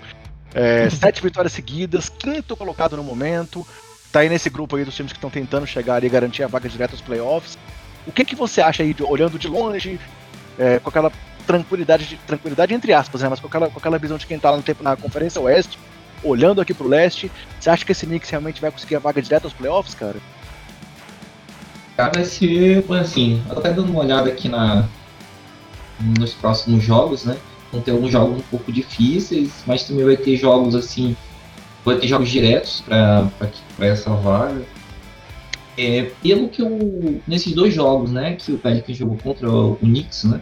Speaker 1: É, sete vitórias seguidas, quinto colocado no momento, tá aí nesse grupo aí dos times que estão tentando chegar e garantir a vaga direta aos playoffs. O que, que você acha aí, de, olhando de longe, é, com aquela tranquilidade, de, tranquilidade entre aspas, né? Mas com aquela, com aquela visão de quem tá lá no tempo na Conferência Oeste, olhando aqui pro leste, você acha que esse Knicks realmente vai conseguir a vaga direta aos playoffs, cara?
Speaker 3: Cara, vai ser assim, até dando uma olhada aqui na nos próximos jogos, né? Vão ter alguns jogos um pouco difíceis, mas também vai ter jogos assim, vai ter jogos diretos para essa vaga. É, pelo que eu. Nesses dois jogos, né, que o Pelicans jogou contra o Knicks, né?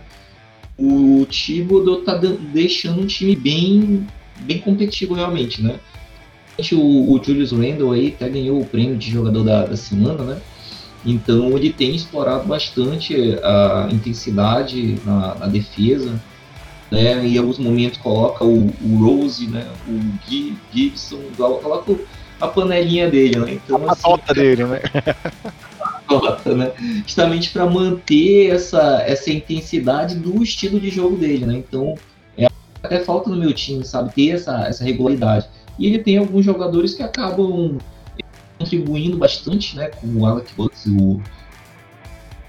Speaker 3: O Thibodeau tá deixando um time bem, bem competitivo realmente, né? O, o Julius Randle aí até ganhou o prêmio de jogador da, da semana, né? Então ele tem explorado bastante a intensidade na, na defesa, né? Em alguns momentos coloca o, o Rose, né? O Gui, Gibson, coloca a panelinha dele, né?
Speaker 1: Então, a assim, dele, né?
Speaker 3: derrota, né? Justamente para manter essa, essa intensidade do estilo de jogo dele, né? Então, é, até falta no meu time, sabe? Ter essa, essa regularidade. E ele tem alguns jogadores que acabam contribuindo bastante, né? Como o Alec Butts, o,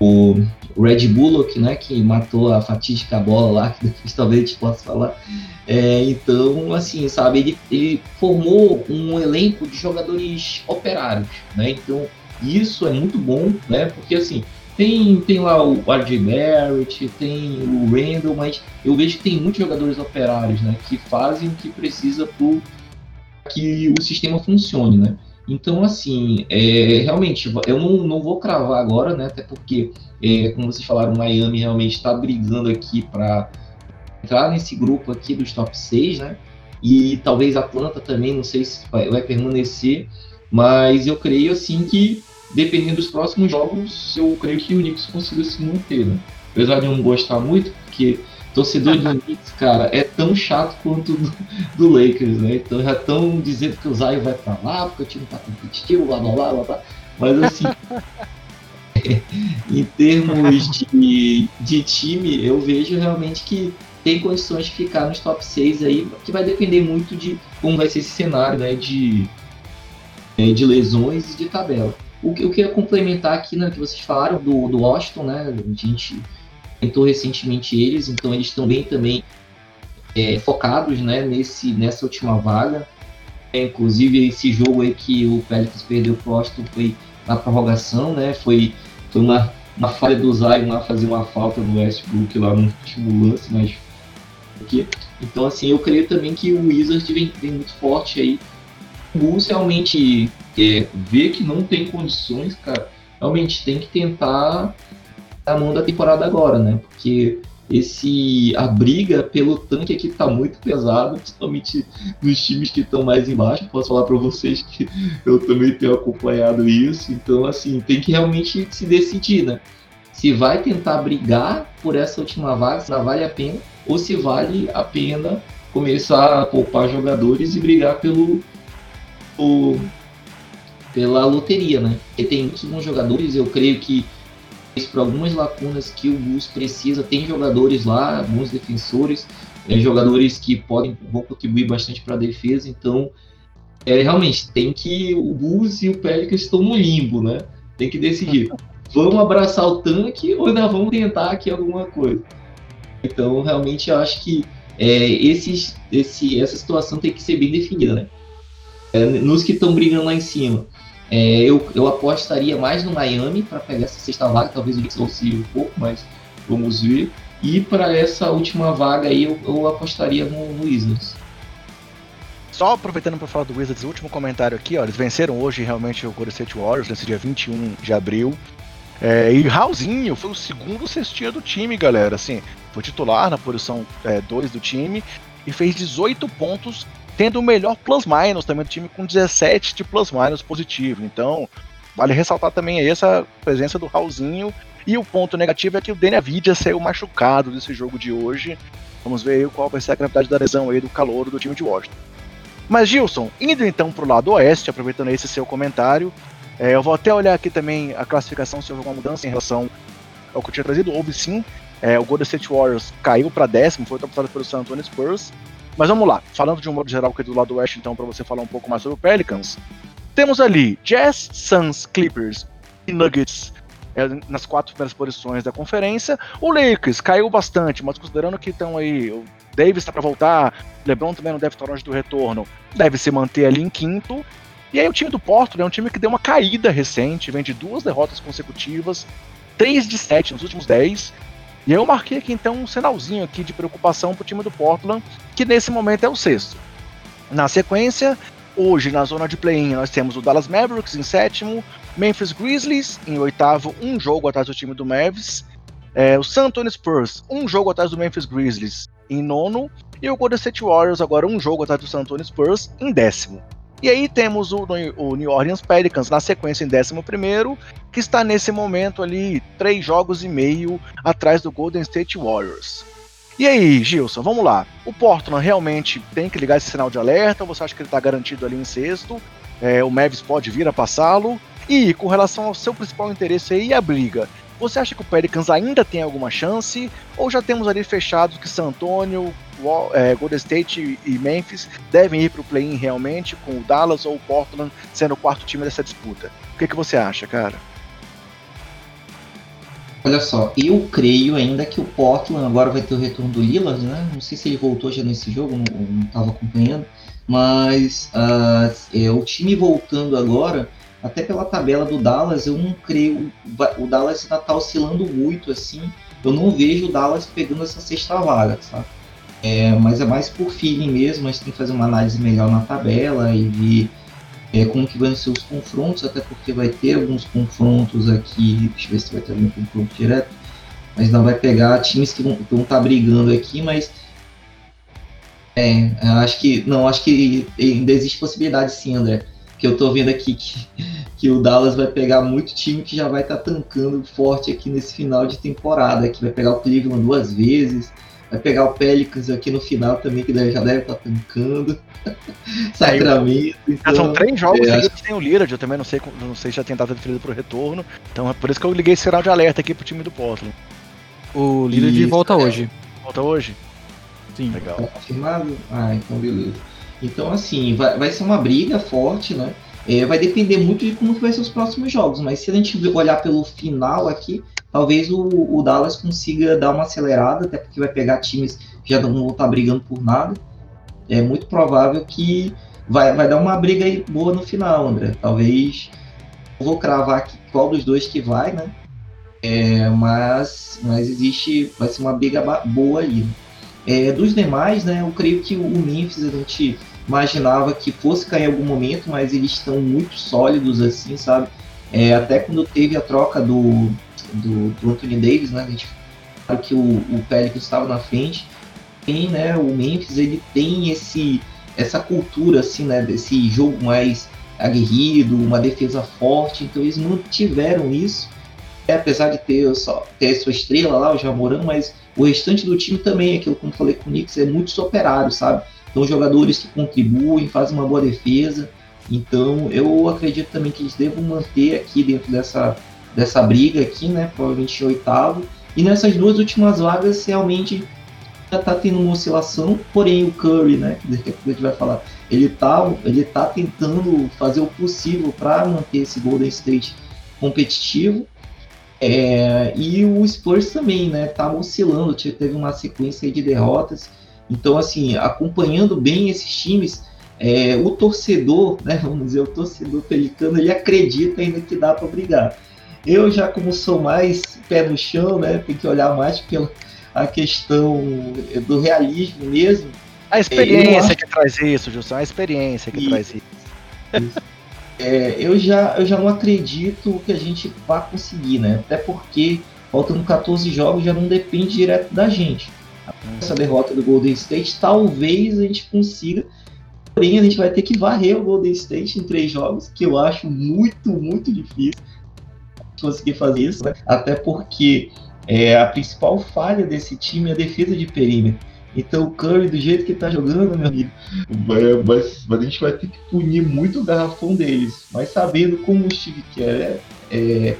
Speaker 3: o Red Bullock, né? Que matou a fatídica bola lá, que depois talvez a gente possa falar. É, então, assim, sabe? Ele, ele formou um elenco de jogadores operários, né? Então, isso é muito bom, né? Porque, assim, tem, tem lá o RJ Barrett, tem o Randall, mas eu vejo que tem muitos jogadores operários, né? Que fazem o que precisa para que o sistema funcione, né? Então, assim, é, realmente, eu não, não vou cravar agora, né? Até porque, é, como vocês falaram, Miami realmente está brigando aqui para entrar nesse grupo aqui dos top 6, né? E talvez Atlanta também, não sei se vai, vai permanecer, mas eu creio, assim, que dependendo dos próximos jogos, eu creio que o Knicks consiga se manter, né? Apesar de eu não gostar muito, porque torcedor do Knicks, cara, é tão chato quanto do, do Lakers, né? Então já estão dizendo que o Zion vai pra lá, porque o time tá competitivo, blá blá blá blá blá. Mas assim, em termos de, de time, eu vejo realmente que tem condições de ficar nos top 6 aí, que vai depender muito de como vai ser esse cenário, né? De, é, de lesões e de tabela. O que eu queria complementar aqui, né, que vocês falaram do, do Washington, né? A gente tentou recentemente eles, então eles estão bem também é, focados, né, nesse, nessa última vaga. É, inclusive esse jogo aí que o Pelicans perdeu pro Washington foi na prorrogação, né? Foi, foi uma, uma falha do Zion lá fazer uma falta no Westbrook lá no último lance, mas porque então assim eu creio também que o Wizards vem, vem muito forte aí. Bulls realmente é, vê que não tem condições, cara, realmente tem que tentar a mão da temporada agora, né? Porque esse a briga pelo tanque aqui tá muito pesado, principalmente nos times que estão mais embaixo. Posso falar para vocês que eu também tenho acompanhado isso. Então, assim, tem que realmente se decidir, né? Se vai tentar brigar por essa última vaga, se vale a pena, ou se vale a pena começar a poupar jogadores e brigar pelo, pela loteria, né? E tem muitos bons jogadores, eu creio que por algumas lacunas que o Bulls precisa, tem jogadores lá, bons defensores, é, jogadores que podem vão contribuir bastante para a defesa, então é, realmente tem que o Bulls e o Pelicans estão no limbo, né? Tem que decidir. Vamos abraçar o tanque ou ainda vamos tentar aqui alguma coisa? Então, realmente, eu acho que é, esses, esse, essa situação tem que ser bem definida, né? É, nos que estão brigando lá em cima, é, eu, eu apostaria mais no Miami para pegar essa sexta vaga, talvez o Knicks oscile um pouco, mas vamos ver. E para essa última vaga aí, eu, eu apostaria no, no Wizards.
Speaker 1: Só aproveitando para falar do Wizards, último comentário aqui, ó, eles venceram hoje realmente o Golden State Warriors nesse dia 21 de abril. É, e Raulzinho foi o segundo cestinha do time, galera. Assim, foi titular na posição 2 é, do time e fez 18 pontos tendo o melhor plus-minus também do time com 17 de plus-minus positivo. Então, vale ressaltar também essa presença do Raulzinho. E o ponto negativo é que o Daniel Vidia saiu machucado desse jogo de hoje. Vamos ver qual vai ser a gravidade da lesão aí do calor do time de Washington. Mas Gilson, indo então para o lado oeste, aproveitando esse seu comentário, é, eu vou até olhar aqui também a classificação se houve alguma mudança em relação ao que eu tinha trazido. Houve sim. É, o Golden State Warriors caiu para décimo, foi ultrapassado pelo San Antonio Spurs. Mas vamos lá, falando de um modo geral aqui do lado oeste, então, para você falar um pouco mais sobre o Pelicans. Temos ali Jazz, Suns, Clippers e Nuggets é, nas quatro primeiras posições da conferência. O Lakers caiu bastante, mas considerando que estão aí, o Davis está para voltar, LeBron também não deve estar longe do retorno, deve se manter ali em quinto. E aí o time do Porto é um time que deu uma caída recente, vem de duas derrotas consecutivas, 3 de 7 nos últimos 10, e eu marquei aqui então um sinalzinho aqui de preocupação para o time do Portland, que nesse momento é o sexto. Na sequência, hoje na zona de play-in nós temos o Dallas Mavericks em sétimo, Memphis Grizzlies em oitavo, um jogo atrás do time do Mavs, é, o San Antonio Spurs um jogo atrás do Memphis Grizzlies em nono, e o Golden State Warriors agora um jogo atrás do San Antonio Spurs em décimo. E aí temos o, o New Orleans Pelicans na sequência em 11, que está nesse momento ali três jogos e meio atrás do Golden State Warriors. E aí, Gilson, vamos lá. O Portland realmente tem que ligar esse sinal de alerta ou você acha que ele está garantido ali em sexto? É, o Mavis pode vir a passá-lo? E com relação ao seu principal interesse aí, a briga, você acha que o Pelicans ainda tem alguma chance? Ou já temos ali fechados que San Antonio, é, Golden State e Memphis devem ir para o play-in realmente, com o Dallas ou o Portland sendo o quarto time dessa disputa? O que, que você acha, cara?
Speaker 3: Olha só, eu creio ainda que o Portland agora vai ter o retorno do Lillard, né? Não sei se ele voltou já nesse jogo, não estava acompanhando. Mas uh, é, o time voltando agora, até pela tabela do Dallas, eu não creio. O Dallas está tá oscilando muito assim. Eu não vejo o Dallas pegando essa sexta vaga, sabe? É, mas é mais por feeling mesmo, a gente tem que fazer uma análise melhor na tabela e ver é, como que vão ser os confrontos, até porque vai ter alguns confrontos aqui, deixa eu ver se vai ter algum confronto direto, mas não vai pegar times que vão estar tá brigando aqui, mas é, acho que. Não, acho que ainda existe possibilidade sim, André. Que eu tô vendo aqui que, que o Dallas vai pegar muito time que já vai estar tá tancando forte aqui nesse final de temporada. Que vai pegar o Cleveland duas vezes. Vai pegar o Pelicans aqui no final também, que já deve estar tá tancando. Sacramento.
Speaker 1: Então, são três jogos é, que tem o Lillard, eu também não sei, não sei se já tem data definida pro retorno. Então é por isso que eu liguei esse sinal de alerta aqui pro time do Portland.
Speaker 2: O Lillard volta é. hoje.
Speaker 1: Volta hoje?
Speaker 3: Sim. Legal. Tá confirmado? Ah, então beleza. Então, assim, vai, vai ser uma briga forte, né? É, vai depender muito de como vai ser os próximos jogos, mas se a gente olhar pelo final aqui, talvez o, o Dallas consiga dar uma acelerada, até porque vai pegar times que já não vão estar brigando por nada. É muito provável que vai, vai dar uma briga boa no final, André. Talvez eu vou cravar aqui qual dos dois que vai, né? É, mas, mas existe, vai ser uma briga boa ali. É, dos demais, né, eu creio que o Memphis a gente imaginava que fosse cair em algum momento, mas eles estão muito sólidos assim, sabe? É, até quando teve a troca do, do, do Anthony Davis, né, a gente sabe que o, o Pelicans estava na frente, tem, né, o Memphis ele tem esse essa cultura assim, né, desse jogo mais aguerrido, uma defesa forte, então eles mantiveram isso, é, apesar de ter só ter sua estrela lá, o Jamoran, mas o restante do time também, aquilo como falei com o Knicks, é muito operário, sabe? Então, jogadores que contribuem, fazem uma boa defesa. Então, eu acredito também que eles devam manter aqui dentro dessa, dessa briga aqui, né? Em oitavo. E nessas duas últimas vagas, realmente já tá tendo uma oscilação, porém o Curry, né, que a gente vai falar, ele tá, ele tá tentando fazer o possível para manter esse Golden State competitivo. É, e o Spurs também, né? Tava oscilando, teve uma sequência de derrotas. Então, assim, acompanhando bem esses times, é, o torcedor, né? Vamos dizer, o torcedor pelicano, ele acredita ainda que dá para brigar. Eu já, como sou mais pé no chão, né? Tem que olhar mais pela a questão do realismo mesmo.
Speaker 1: A experiência é, que traz isso, Gilson, a experiência que traz isso. isso
Speaker 3: é, eu, já, eu já não acredito que a gente vá conseguir, né? Até porque faltando 14 jogos já não depende direto da gente. Essa derrota do Golden State, talvez a gente consiga, porém a gente vai ter que varrer o Golden State em três jogos, que eu acho muito, muito difícil conseguir fazer isso, né? Até porque é, a principal falha desse time é a defesa de perímetro. Então o Curry, do jeito que tá jogando, meu amigo, vai, vai, a gente vai ter que punir muito o garrafão deles. Mas sabendo como o Steve Kerr é, é,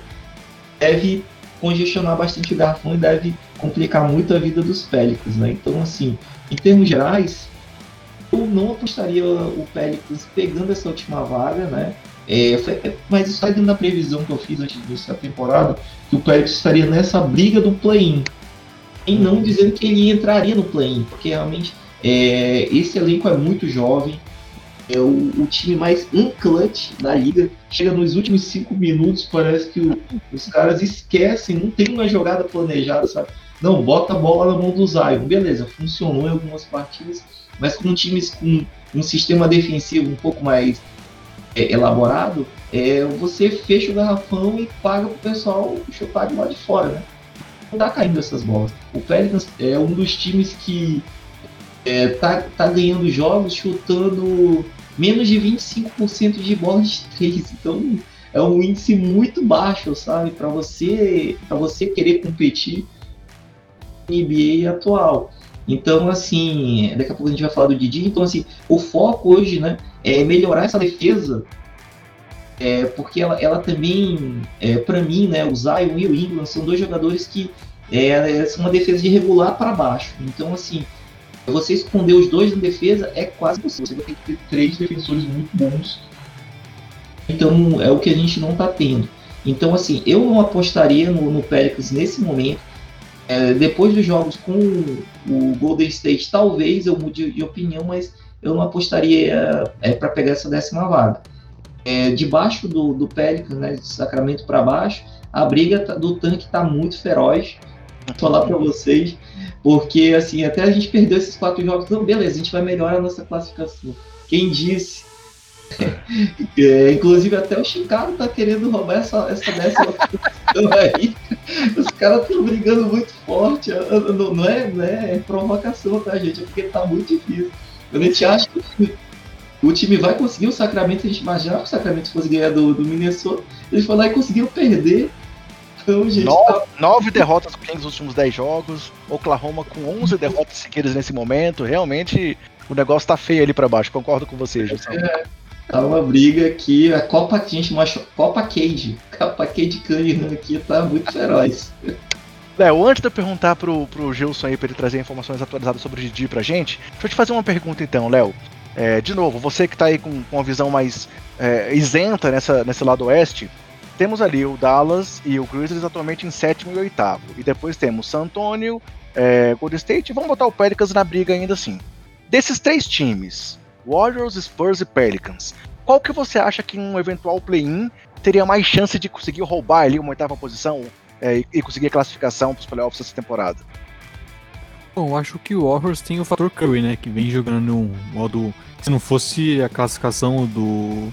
Speaker 3: deve congestionar bastante o garrafão e deve complicar muito a vida dos Pelicans, né? Então, assim, em termos gerais, eu não apostaria o Pelicans pegando essa última vaga, né? É, é, mas isso está dentro da previsão que eu fiz antes dessa temporada, que o Pelicans estaria nessa briga do play-in e não dizendo que ele entraria no play-in, porque realmente é, esse elenco é muito jovem, é o, o, time mais unclutch da liga. Chega nos últimos cinco minutos, parece que o, os caras esquecem, não tem uma jogada planejada, sabe? Não, bota a bola na mão do Zion. Beleza, funcionou em algumas partidas, mas com times com um sistema defensivo um pouco mais é, elaborado, é, você fecha o garrafão e paga pro pessoal chutar de lá de fora, né? tá caindo essas bolas. O Pelicans é um dos times que é, tá, tá ganhando jogos chutando menos de 25% de bolas de três. Então é um índice muito baixo, sabe? Para você, você querer competir na NBA atual. Então, assim, daqui a pouco a gente vai falar do Didi. Então, assim, o foco hoje, né, é melhorar essa defesa é, porque ela, ela também, é, para mim, né, o Zion e o England são dois jogadores que é, é uma defesa de regular para baixo. Então, assim, você esconder os dois na defesa é quase possível. Você vai ter que ter três defensores muito bons. Então, é o que a gente não está tendo. Então, assim, eu não apostaria no, no Pelicans nesse momento. É, depois dos jogos com o Golden State, talvez eu mude de opinião, mas eu não apostaria é, para pegar essa décima vaga. É, debaixo do, do né, de Sacramento para baixo, a briga tá, do tanque está muito feroz. Vou falar para vocês, porque assim, até a gente perdeu esses quatro jogos, não, beleza, a gente vai melhorar a nossa classificação. Quem disse? É, inclusive até o Chicago tá querendo roubar essa, essa décima aí. Os caras estão brigando muito forte. Não, não, é, não é provocação, tá, gente? É porque tá muito difícil. A gente acha que o time vai conseguir o Sacramento, a gente imaginava que o Sacramento fosse ganhar do, do Minnesota. Eles foram lá e conseguiram perder.
Speaker 1: Então, gente, nove, tá... nove derrotas nos últimos dez jogos. Oklahoma com 11 derrotas seguidas nesse momento. Realmente o negócio tá feio ali para baixo. Concordo com você, Gilson. É,
Speaker 3: Tá uma briga aqui, a Copa que a gente chama Copa Cade. Copa Cade Cunningham aqui tá muito feroz.
Speaker 1: Léo, antes de eu perguntar pro, pro Gilson aí pra ele trazer informações atualizadas sobre o Didi pra gente, deixa eu te fazer uma pergunta então, Léo. É, de novo, você que tá aí com, com uma visão mais é, isenta nessa, nesse lado oeste, temos ali o Dallas e o Grizzlies atualmente em sétimo e oitavo. E depois temos San Antonio, é, Golden State e vamos botar o Pelicans na briga ainda assim. Desses três times, Warriors, Spurs e Pelicans. Qual que você acha que um eventual play-in teria mais chance de conseguir roubar ali uma oitava posição é, e conseguir a classificação para os playoffs essa temporada?
Speaker 2: Bom, acho que o Warriors tem o fator Curry, né? Que vem jogando um modo. Se não fosse a classificação do,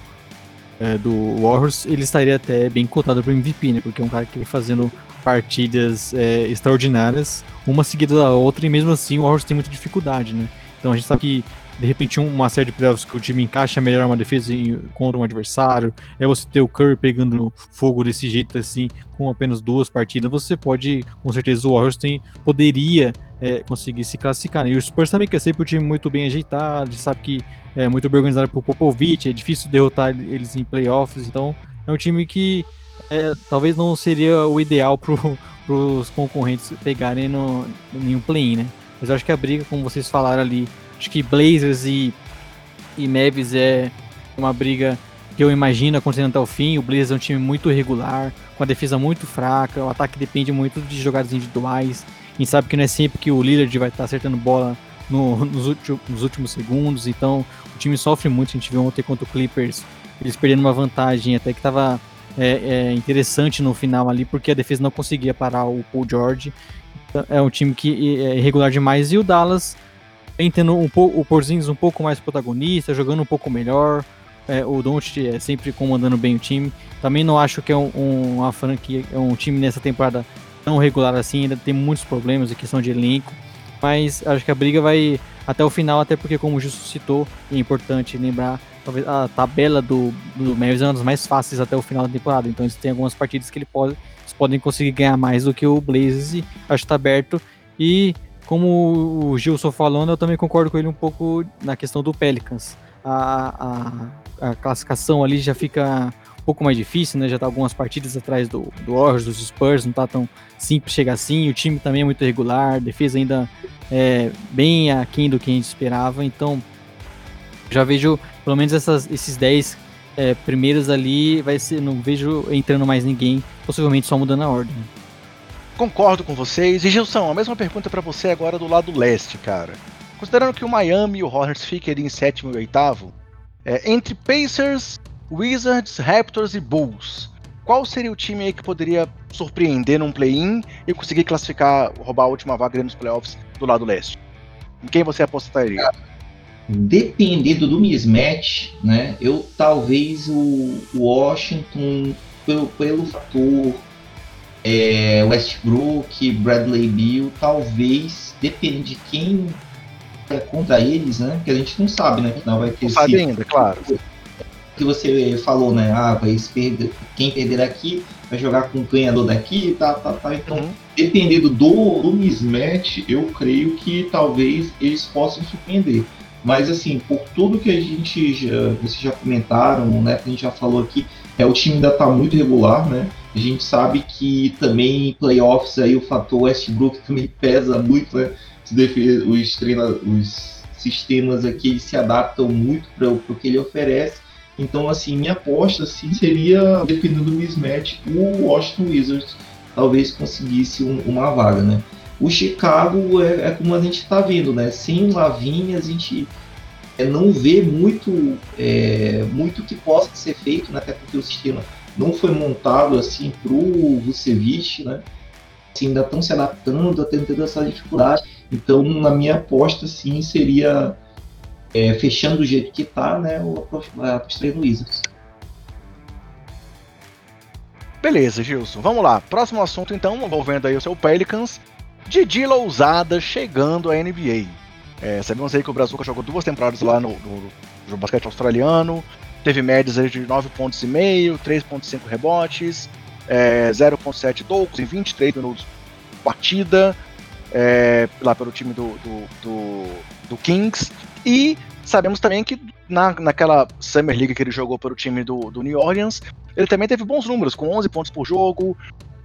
Speaker 2: é, do Warriors, ele estaria até bem cotado para MVP, né? Porque é um cara que vem fazendo partidas é, extraordinárias, uma seguida da outra, e mesmo assim o Warriors tem muita dificuldade, né? Então a gente sabe que de repente uma série de playoffs que o time encaixa melhor uma defesa contra um adversário, é você ter o Curry pegando fogo desse jeito assim, com apenas duas partidas, você pode, com certeza o Warriors tem, poderia é, conseguir se classificar. Né? E o Spurs também que é sempre um time muito bem ajeitado, sabe que é muito bem organizado por Popovich, é difícil derrotar eles em playoffs, então é um time que é, talvez não seria o ideal para os concorrentes pegarem no, nenhum play-in, né? Mas eu acho que a briga, como vocês falaram ali, Acho que Blazers e, e Mavis é uma briga que eu imagino acontecendo até o fim. O Blazers é um time muito irregular, com a defesa muito fraca, o ataque depende muito de jogadas individuais. A gente sabe que não é sempre que o Lillard vai estar acertando bola no, nos, últimos, nos, últimos segundos, então o time sofre muito. A gente viu ontem contra o Clippers, eles perdendo uma vantagem até que estava é, é, interessante no final ali, porque a defesa não conseguia parar o Paul George. Então, é um time que é irregular demais. E o Dallas vem tendo um pouco o Porzingis um pouco mais protagonista, jogando um pouco melhor. É, o Doncic é sempre comandando bem o time. Também não acho que é um, um, uma franquia, é um time nessa temporada tão regular assim, ainda tem muitos problemas, a questão de elenco. Mas acho que a briga vai até o final, até porque, como o Justo citou, é importante lembrar, talvez a tabela do, do Mavis é uma das mais fáceis até o final da temporada. Então eles têm algumas partidas que ele pode, eles podem conseguir ganhar mais do que o Blazers acho que tá aberto. E como o Gilson falando, eu também concordo com ele um pouco na questão do Pelicans. A, a, a classificação ali já fica um pouco mais difícil, né? Já tá algumas partidas atrás do, do dos Spurs, não tá tão simples chegar assim. O time também é muito regular, defesa ainda é bem aquém do que a gente esperava. Então, já vejo pelo menos essas, esses 10 é, primeiros ali, vai ser, não vejo entrando mais ninguém, possivelmente só mudando a ordem.
Speaker 1: Concordo com vocês. E Gilson, a mesma pergunta para você agora do lado leste, cara. Considerando que o Miami e o Hornets ali em sétimo e oitavo, é, entre Pacers, Wizards, Raptors e Bulls, qual seria o time aí que poderia surpreender num play-in e conseguir classificar, roubar a última vaga nos playoffs do lado leste? Em quem você apostaria?
Speaker 3: Dependendo do mismatch, né? Eu talvez o Washington pelo, pelo fator é, Westbrook, Bradley Bill, talvez, depende de quem é contra eles, né? Que a gente não sabe, né? Que não vai ter.
Speaker 1: Não sabe ainda, claro.
Speaker 3: Que você falou, né? Ah, vai perder, quem perder aqui vai jogar com o ganhador daqui, tá, tá, tá. Então, uhum. dependendo do, do mismatch, eu creio que talvez eles possam surpreender. Mas assim, por tudo que a gente já, vocês já comentaram, né, que a gente já falou aqui, é o time ainda está muito regular, né? A gente sabe que também em playoffs aí o fator Westbrook também pesa muito, né? Os, treina, os sistemas aqui se adaptam muito para o que ele oferece. Então, assim, minha aposta assim, seria, dependendo do mismatch, o Washington Wizards talvez conseguisse um, uma vaga, né? O Chicago é, é como a gente está vendo, né? Sem o Lavigne, a gente não vê muito, é, muito que possa ser feito, né? até porque o sistema não foi montado assim para o Vucevic, né? Assim, ainda estão se adaptando, tendo essa dificuldade. Então, na minha aposta, sim, seria é, fechando do jeito que está, né? O Australian Wizards.
Speaker 1: Beleza, Gilson. Vamos lá. Próximo assunto, então, envolvendo aí o seu Pelicans. Didi Lousada chegando à NBA. É, sabemos aí que o Brazuca jogou duas temporadas lá no, no, no basquete australiano. Teve médias de 9 pontos e meio, 3.5 rebotes, é, 0.7 tocos em 23 minutos partida. É, lá pelo time do, do, do, do Kings. E sabemos também que na, naquela Summer League que ele jogou pelo time do, do New Orleans, ele também teve bons números, com 11 pontos por jogo,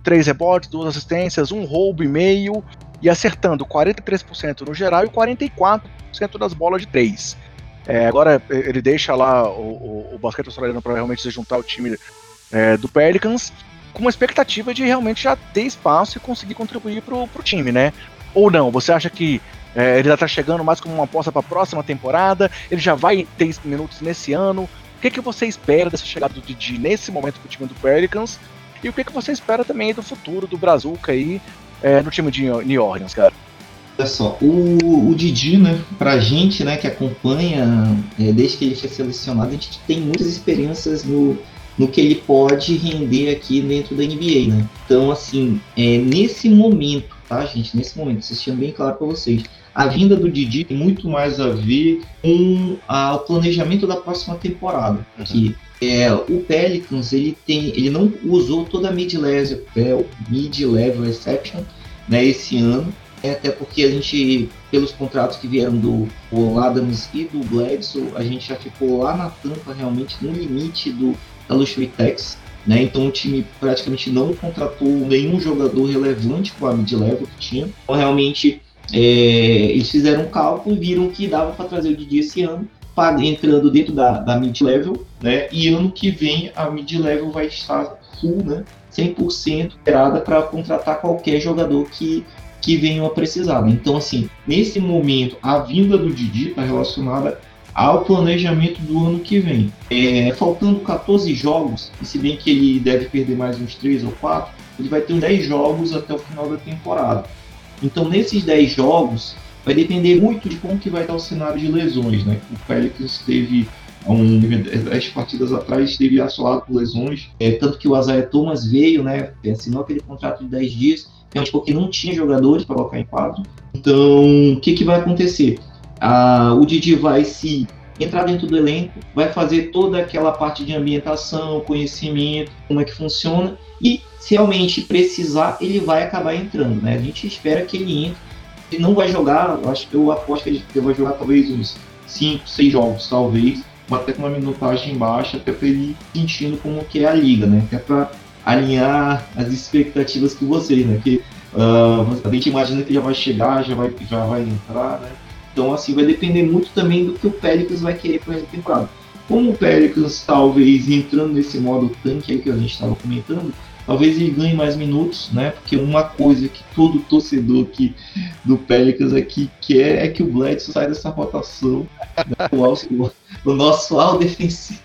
Speaker 1: 3 rebotes, 2 assistências, um roubo e meio, e acertando 43% no geral e 44% das bolas de 3. É, agora ele deixa lá o, o, o basquete australiano para realmente se juntar ao time é, do Pelicans, com uma expectativa de realmente já ter espaço e conseguir contribuir para o time, né? Ou não? Você acha que é, ele já está chegando mais como uma aposta para a próxima temporada? Ele já vai ter minutos nesse ano? O que, que você espera dessa chegada do Didi nesse momento para o time do Pelicans? E o que, que você espera também do futuro do Brazuca aí é, no time de New Orleans, cara?
Speaker 3: Olha só, o, o Didi, né, pra gente, né, que acompanha é, desde que ele foi selecionado, a gente tem muitas experiências no, no que ele pode render aqui dentro da NBA, né? Então, assim, é, nesse momento, tá, gente? Nesse momento, assistindo bem claro para vocês, a vinda do Didi tem muito mais a ver com a, o planejamento da próxima temporada. Uhum. Que é, o Pelicans ele tem, ele não usou toda a mid-level é, mid -level exception né, esse ano, é, até porque a gente, pelos contratos que vieram do Adams e do Bledsoe, a gente já ficou lá na tampa realmente no limite do da Luxury Tax. Né? Então o time praticamente não contratou nenhum jogador relevante com a mid-level que tinha. Então realmente é, eles fizeram um cálculo e viram que dava para trazer o Didi esse ano, entrando dentro da, da mid-level, né? E ano que vem a mid-level vai estar full, né? 100% esperada para contratar qualquer jogador que, que venham a precisar. Então, assim, nesse momento, a vinda do Didi está relacionada ao planejamento do ano que vem. É, faltando 14 jogos, e se bem que ele deve perder mais uns 3 ou 4, ele vai ter uns 10 jogos até o final da temporada. Então, nesses 10 jogos, vai depender muito de como que vai estar o cenário de lesões. Né? O Pelicans teve um, 10 partidas atrás esteve assolado por lesões, é, tanto que o Isaiah Thomas veio, né, assinou aquele contrato de 10 dias, realmente porque não tinha jogadores para colocar em quadro. Então, o que, que vai acontecer? Ah, o Didi vai se entrar dentro do elenco, vai fazer toda aquela parte de ambientação, conhecimento, como é que funciona, e se realmente precisar, ele vai acabar entrando, né? A gente espera que ele entre. Ele não vai jogar, eu acho que eu aposto que ele vai jogar talvez uns 5, 6 jogos, talvez, até com uma minutagem baixa, até para ele sentindo como que é a liga, né? Até para alinhar as expectativas com vocês, né? Que uh, a gente imagina que já vai chegar, já vai, já vai entrar, né? Então, assim, vai depender muito também do que o Pelicans vai querer para essa temporada. Como o Pelicans, talvez, entrando nesse modo tanque aí que a gente estava comentando, talvez ele ganhe mais minutos, né? Porque uma coisa que todo torcedor aqui do Pelicans aqui quer é que o Bledsoe saia dessa rotação. Né? O, o, nosso all defensive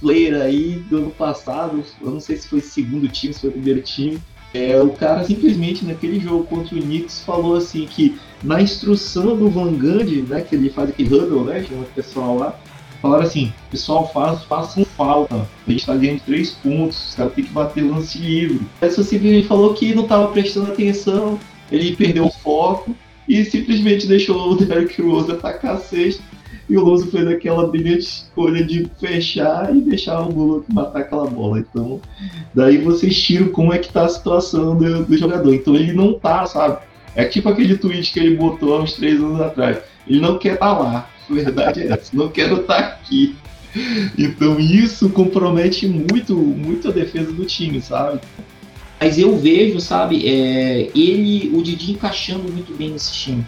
Speaker 3: player aí do ano passado, eu não sei se foi segundo time, se foi primeiro time, é, o cara simplesmente naquele jogo contra o Knicks falou assim que na instrução do Van Gundy, né, que ele faz aquele huddle, né, chama o pessoal lá, falaram assim, pessoal, faz, façam falta, a gente tá ganhando três pontos, os caras tem que bater lance livre. Essa simplesmente falou que não tava prestando atenção, ele perdeu o foco e simplesmente deixou o Derrick Rose atacar a cesta e o Lonzo fez aquela brilhante escolha de fechar e deixar o Bullock matar aquela bola. Então, daí vocês tiram como é que tá a situação do, do jogador. Então ele não tá, sabe? É tipo aquele tweet que ele botou há uns três anos atrás. Ele não quer estar tá lá. A verdade é essa. Não quero estar tá aqui. Então isso compromete muito, muito a defesa do time, sabe? Mas eu vejo, sabe, é, ele, o Didi encaixando muito bem nesse time.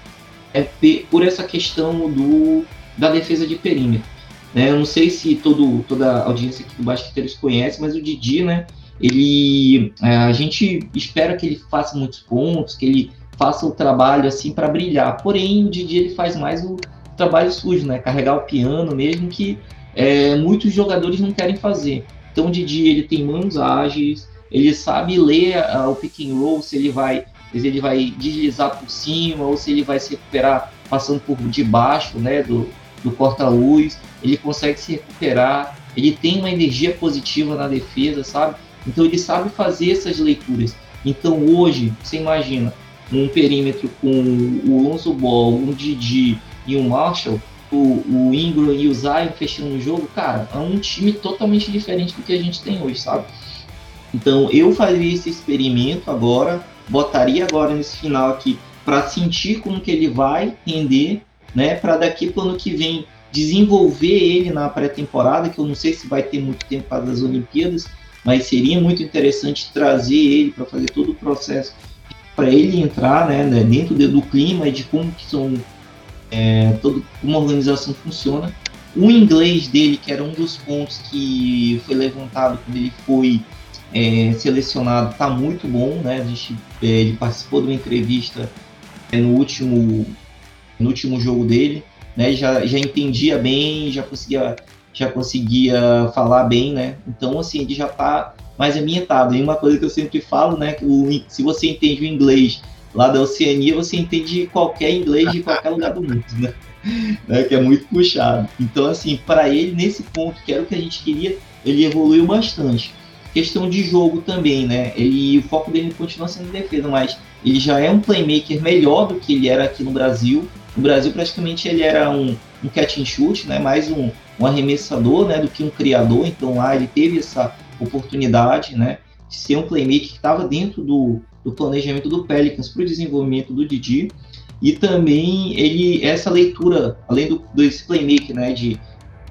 Speaker 3: É por essa questão do, da defesa de perímetro. Né? Eu não sei se todo, toda a audiência aqui do Basqueteiros conhece, mas o Didi, né? Ele, é, a gente espera que ele faça muitos pontos, que ele faça o trabalho assim para brilhar. Porém, o Didi ele faz mais o trabalho sujo, né? Carregar o piano mesmo que é, muitos jogadores não querem fazer. Então o Didi ele tem mãos ágeis, ele sabe ler uh, o pick and roll, se ele vai se ele vai deslizar por cima ou se ele vai se recuperar passando por debaixo né, do, do porta-luz, ele consegue se recuperar, ele tem uma energia positiva na defesa, sabe? Então ele sabe fazer essas leituras. Então hoje, você imagina, um perímetro com o Lonzo Ball, um Didi e um Marshall, o, o Ingram e o Zion fechando o jogo, cara, é um time totalmente diferente do que a gente tem hoje, sabe? Então eu faria esse experimento agora, botaria agora nesse final aqui para sentir como que ele vai render, né? Para daqui para ano que vem desenvolver ele na pré-temporada, que eu não sei se vai ter muito tempo para as Olimpíadas, mas seria muito interessante trazer ele para fazer todo o processo para ele entrar né, né dentro do clima de como que são é, todo, como a organização funciona. O inglês dele, que era um dos pontos que foi levantado quando ele foi é, selecionado, está muito bom, né? A gente, é, ele participou de uma entrevista é, no último no último jogo dele, né? Já, já entendia bem, já conseguia já conseguia falar bem, né? Então assim ele já está mais ambientado. E uma coisa que eu sempre falo, né? Que o, se você entende o inglês lá da Oceania, você entende qualquer inglês de qualquer lugar do mundo, né? né? Que é muito puxado. Então assim, para ele nesse ponto que era o que a gente queria, ele evoluiu bastante questão de jogo também, né? Ele, o foco dele continua sendo defesa, mas ele já é um playmaker melhor do que ele era aqui no Brasil. No Brasil, praticamente, ele era um, um catch and shoot, né? Mais um, um arremessador, né? Do que um criador. Então, lá ele teve essa oportunidade, né? De ser um playmaker que estava dentro do, do planejamento do Pelicans para o desenvolvimento do Didi. E também ele essa leitura, além do desse playmaker, né? De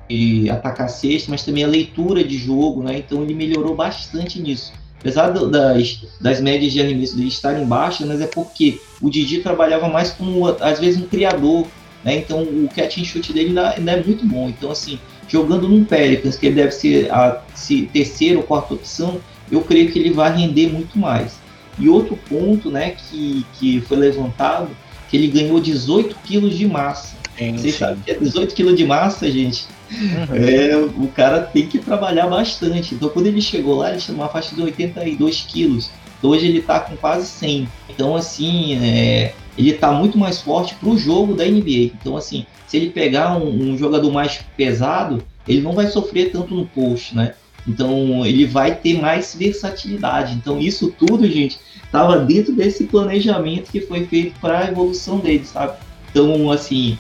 Speaker 3: de atacar a cesta, mas também a leitura de jogo, né? Então ele melhorou bastante nisso. Apesar das, das médias de arremesso dele estarem baixas, mas é porque o Didi trabalhava mais como, às vezes, um criador, né? Então o catch and shoot dele ainda, ainda é muito bom. Então, assim, jogando num Pelicans, que ele deve ser a se, terceira ou quarta opção, eu creio que ele vai render muito mais. E outro ponto, né, que, que foi levantado, que ele ganhou 18 quilos de massa. Você sabe que é 18 quilos de massa, gente, Uhum. É, o cara tem que trabalhar bastante. Então, quando ele chegou lá, ele tinha uma faixa de 82 quilos. Então, hoje ele está com quase 100. Então, assim, é, ele está muito mais forte para o jogo da NBA. Então, assim, se ele pegar um, um, jogador mais pesado, ele não vai sofrer tanto no post, né? Então, ele vai ter mais versatilidade. Então, isso tudo, gente, estava dentro desse planejamento que foi feito para a evolução dele, sabe? Então, assim,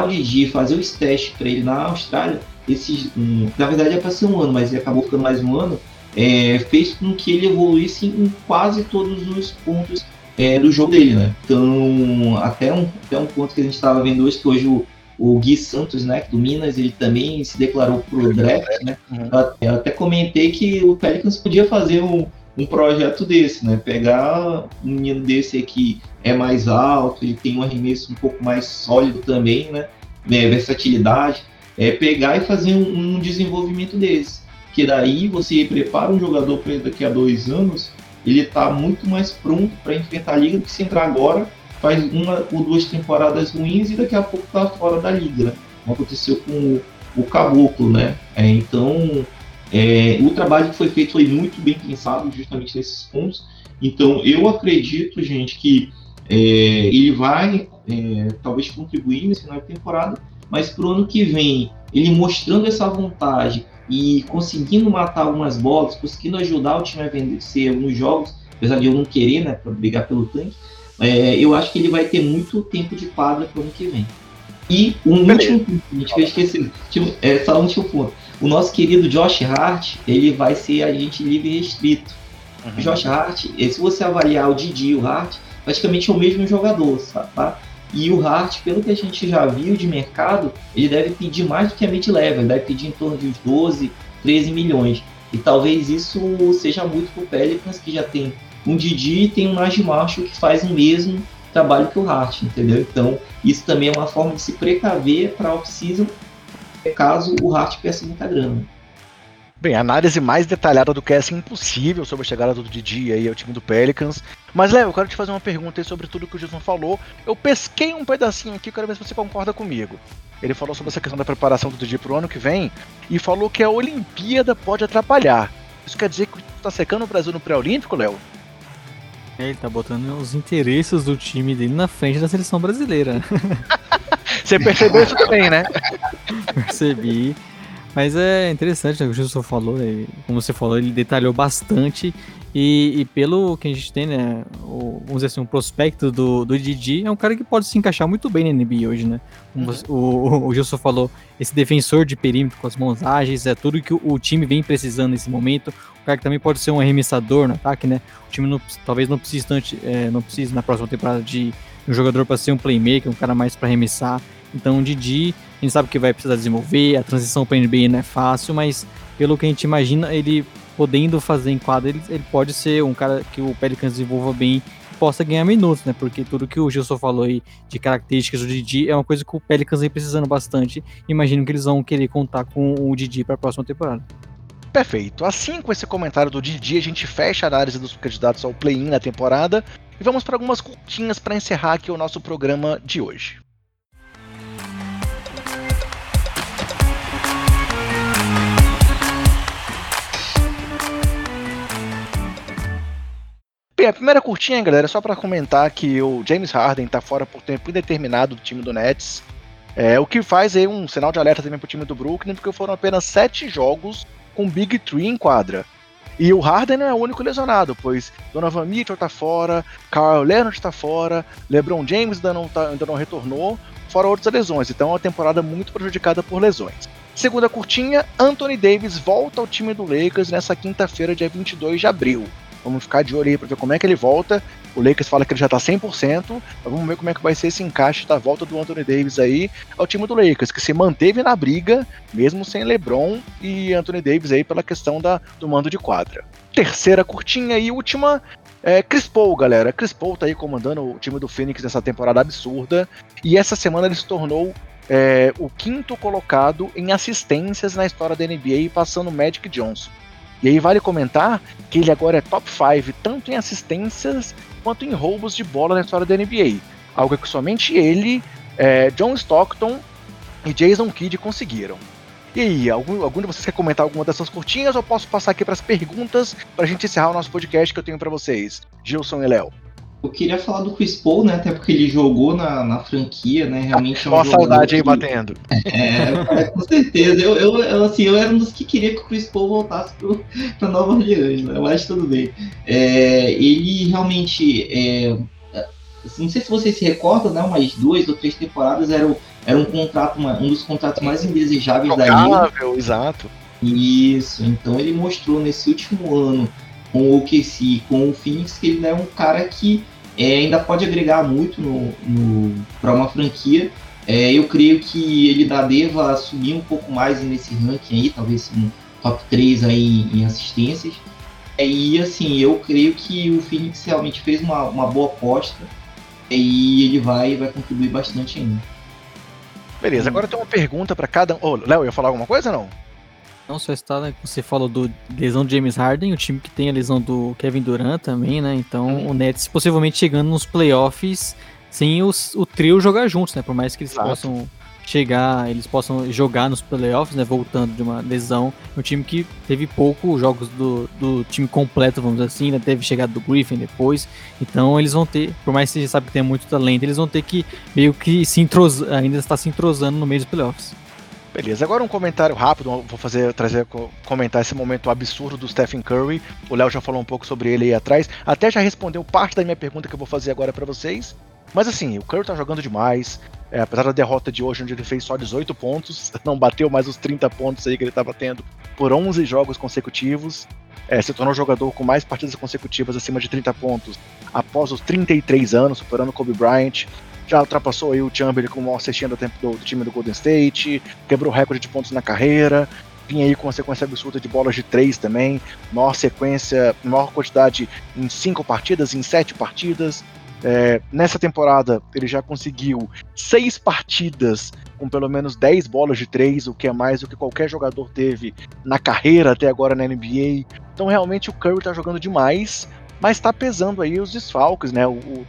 Speaker 3: o Didi fazer os testes para ele na Austrália, esses, um, na verdade é para ser um ano, mas ele acabou ficando mais um ano, é, fez com que ele evoluísse em quase todos os pontos é, do jogo dele, né? Então, até um, até um ponto que a gente estava vendo hoje, que hoje o, o Gui Santos, né, do Minas, ele também se declarou pro draft, né? Uhum. Eu até comentei que o Pelicans podia fazer um, um projeto desse, né? Pegar um menino desse aqui é mais alto, ele tem um arremesso um pouco mais sólido também, né? É, versatilidade, é pegar e fazer um, um, desenvolvimento desse. Que daí você prepara um jogador para daqui a dois anos, ele está muito mais pronto para enfrentar a liga do que se entrar agora, faz uma ou duas temporadas ruins e daqui a pouco está fora da liga, né? Como aconteceu com o, o Caboclo, né? É, então é, o trabalho que foi feito foi muito bem pensado, justamente nesses pontos. Então, eu acredito, gente, que é, ele vai é, talvez contribuir nesse final de temporada, mas para o ano que vem, ele mostrando essa vontade e conseguindo matar algumas bolas, conseguindo ajudar o time a vencer alguns jogos, apesar de eu não querer, né, para brigar pelo tanque, é, eu acho que ele vai ter muito tempo de quadra para o ano que vem. E um último ponto, a gente fez esquecer, tipo, é, só um último ponto o nosso querido Josh Hart, ele vai ser agente livre restrito. Uhum. Josh Hart, se você avaliar o Didi e o Hart, praticamente é o mesmo jogador, tá? E o Hart, pelo que a gente já viu de mercado, ele deve pedir mais do que a mid-level, ele deve pedir em torno de uns 12, 13 milhões. E talvez isso seja muito pro Pelicans, que já tem um Didi e tem um Najee Marshall que faz o mesmo trabalho que o Hart, entendeu? Então, isso também é uma forma de se precaver para a off-season, caso o Hart peça muita grana.
Speaker 1: Bem, análise mais detalhada do que essa impossível sobre a chegada do Didi aí ao time do Pelicans. Mas, Léo, eu quero te fazer uma pergunta aí sobre tudo que o Gilson falou. Eu pesquei um pedacinho aqui, quero ver se você concorda comigo. Ele falou sobre essa questão da preparação do Didi pro ano que vem e falou que a Olimpíada pode atrapalhar. Isso quer dizer que está secando o Brasil no pré-olímpico, Léo?
Speaker 2: É, ele tá botando os interesses do time dele na frente da seleção brasileira.
Speaker 1: Você percebeu isso também, né?
Speaker 2: Percebi. Mas é interessante, né, o que o Gilson falou, né, como você falou, ele detalhou bastante. E, e, pelo que a gente tem, né, o, vamos dizer assim, um prospecto do, do Didi, é um cara que pode se encaixar muito bem na NBA hoje, né? Como uhum. o, o, o, Gilson falou, esse defensor de perímetro com as mãos ágeis, é tudo que o, o, time vem precisando nesse momento. O cara que também pode ser um arremessador no ataque, né? O time não, talvez não precise, tanto, é, não precise na próxima temporada de um jogador para ser um playmaker, um cara mais para arremessar. Então o Didi, a gente sabe que vai precisar desenvolver, a transição para NBA não é fácil, mas pelo que a gente imagina, ele podendo fazer em quadra, ele, ele pode ser um cara que o Pelicans desenvolva bem possa ganhar minutos, né? Porque tudo que o Gilson falou aí de características do Didi é uma coisa que o Pelicans vem precisando bastante. Imagino que eles vão querer contar com o Didi para a próxima temporada.
Speaker 1: Perfeito. Assim, com esse comentário do Didi, a gente fecha a análise dos candidatos ao play-in na temporada e vamos para algumas curtinhas para encerrar aqui o nosso programa de hoje. Bem, a primeira curtinha, galera, é só para comentar que o James Harden tá fora por tempo indeterminado do time do Nets. É, o que faz aí um sinal de alerta também pro time do Brooklyn, porque foram apenas sete jogos com Big Three em quadra. E o Harden não é o único lesionado, pois Donovan Mitchell tá fora, Carl Leonard tá fora, LeBron James ainda não, tá, ainda não retornou, fora outras lesões. Então é uma temporada muito prejudicada por lesões. Segunda curtinha, Anthony Davis volta ao time do Lakers nessa quinta-feira, dia 22 de abril. Vamos ficar de olho aí para ver como é que ele volta. O Lakers fala que ele já tá 100%, mas vamos ver como é que vai ser esse encaixe da volta do Anthony Davis aí ao time do Lakers, que se manteve na briga, mesmo sem LeBron e Anthony Davis aí pela questão da, do mando de quadra. Terceira curtinha e última, é, Chris Paul, galera. Chris Paul tá aí comandando o time do Phoenix nessa temporada absurda, e essa semana ele se tornou é, o quinto colocado em assistências na história da NBA, passando o Magic Johnson. E aí vale comentar que ele agora é top 5 tanto em assistências quanto em roubos de bola na história da NBA. Algo que somente ele, é, John Stockton e Jason Kidd conseguiram. E aí, algum, algum de vocês quer comentar alguma dessas curtinhas ou posso passar aqui para as perguntas para a gente encerrar o nosso podcast que eu tenho para vocês? Gilson e Léo.
Speaker 3: Eu queria falar do Chris Paul, né? Até porque ele jogou na, na franquia, né? Realmente
Speaker 1: é um Olha a saudade aí batendo.
Speaker 3: É, é, com certeza. Eu, eu, eu, assim, eu era um dos que queria que o Chris Paul voltasse para Nova Orleans, né? Mas tudo bem. É, ele realmente. É, não sei se vocês se recordam, né? Umas duas ou três temporadas era, o, era um contrato, uma, um dos contratos mais indesejáveis da liga.
Speaker 1: exato.
Speaker 3: Isso. Então ele mostrou nesse último ano com o OKC, com o Phoenix, que ele é um cara que é, ainda pode agregar muito para uma franquia. É, eu creio que ele da deva subir um pouco mais nesse ranking aí, talvez um top 3 aí em assistências. É, e assim, eu creio que o Phoenix realmente fez uma, uma boa aposta e ele vai, vai contribuir bastante ainda.
Speaker 1: Beleza, agora tem uma pergunta para cada um. Oh, Léo, ia falar alguma coisa ou não?
Speaker 2: Não só está, né, você falou do lesão do James Harden, o time que tem a lesão do Kevin Durant também, né? Então uhum. o Nets possivelmente chegando nos playoffs sem os, o trio jogar juntos, né? Por mais que eles Exato. possam chegar, eles possam jogar nos playoffs, né? Voltando de uma lesão. Um time que teve poucos jogos do, do time completo, vamos dizer assim, né? Teve chegado do Griffin depois. Então eles vão ter, por mais que você sabe que tem muito talento, eles vão ter que meio que se entrosar, ainda está se entrosando no meio dos playoffs.
Speaker 1: Beleza, agora um comentário rápido, vou fazer trazer comentar esse momento absurdo do Stephen Curry. O Léo já falou um pouco sobre ele aí atrás, até já respondeu parte da minha pergunta que eu vou fazer agora para vocês. Mas assim, o Curry tá jogando demais. É, apesar da derrota de hoje, onde ele fez só 18 pontos, não bateu mais os 30 pontos aí que ele estava tendo por 11 jogos consecutivos. É, se tornou jogador com mais partidas consecutivas acima de 30 pontos após os 33 anos, superando Kobe Bryant. Já ultrapassou aí o Chamberlain como maior cestinha do, tempo do, do time do Golden State, quebrou recorde de pontos na carreira, vinha aí com uma sequência absurda de bolas de três também, maior sequência, maior quantidade em cinco partidas, em sete partidas. É, nessa temporada ele já conseguiu seis partidas com pelo menos 10 bolas de três, o que é mais do que qualquer jogador teve na carreira até agora na NBA. Então realmente o Curry tá jogando demais, mas tá pesando aí os desfalques, né? O, o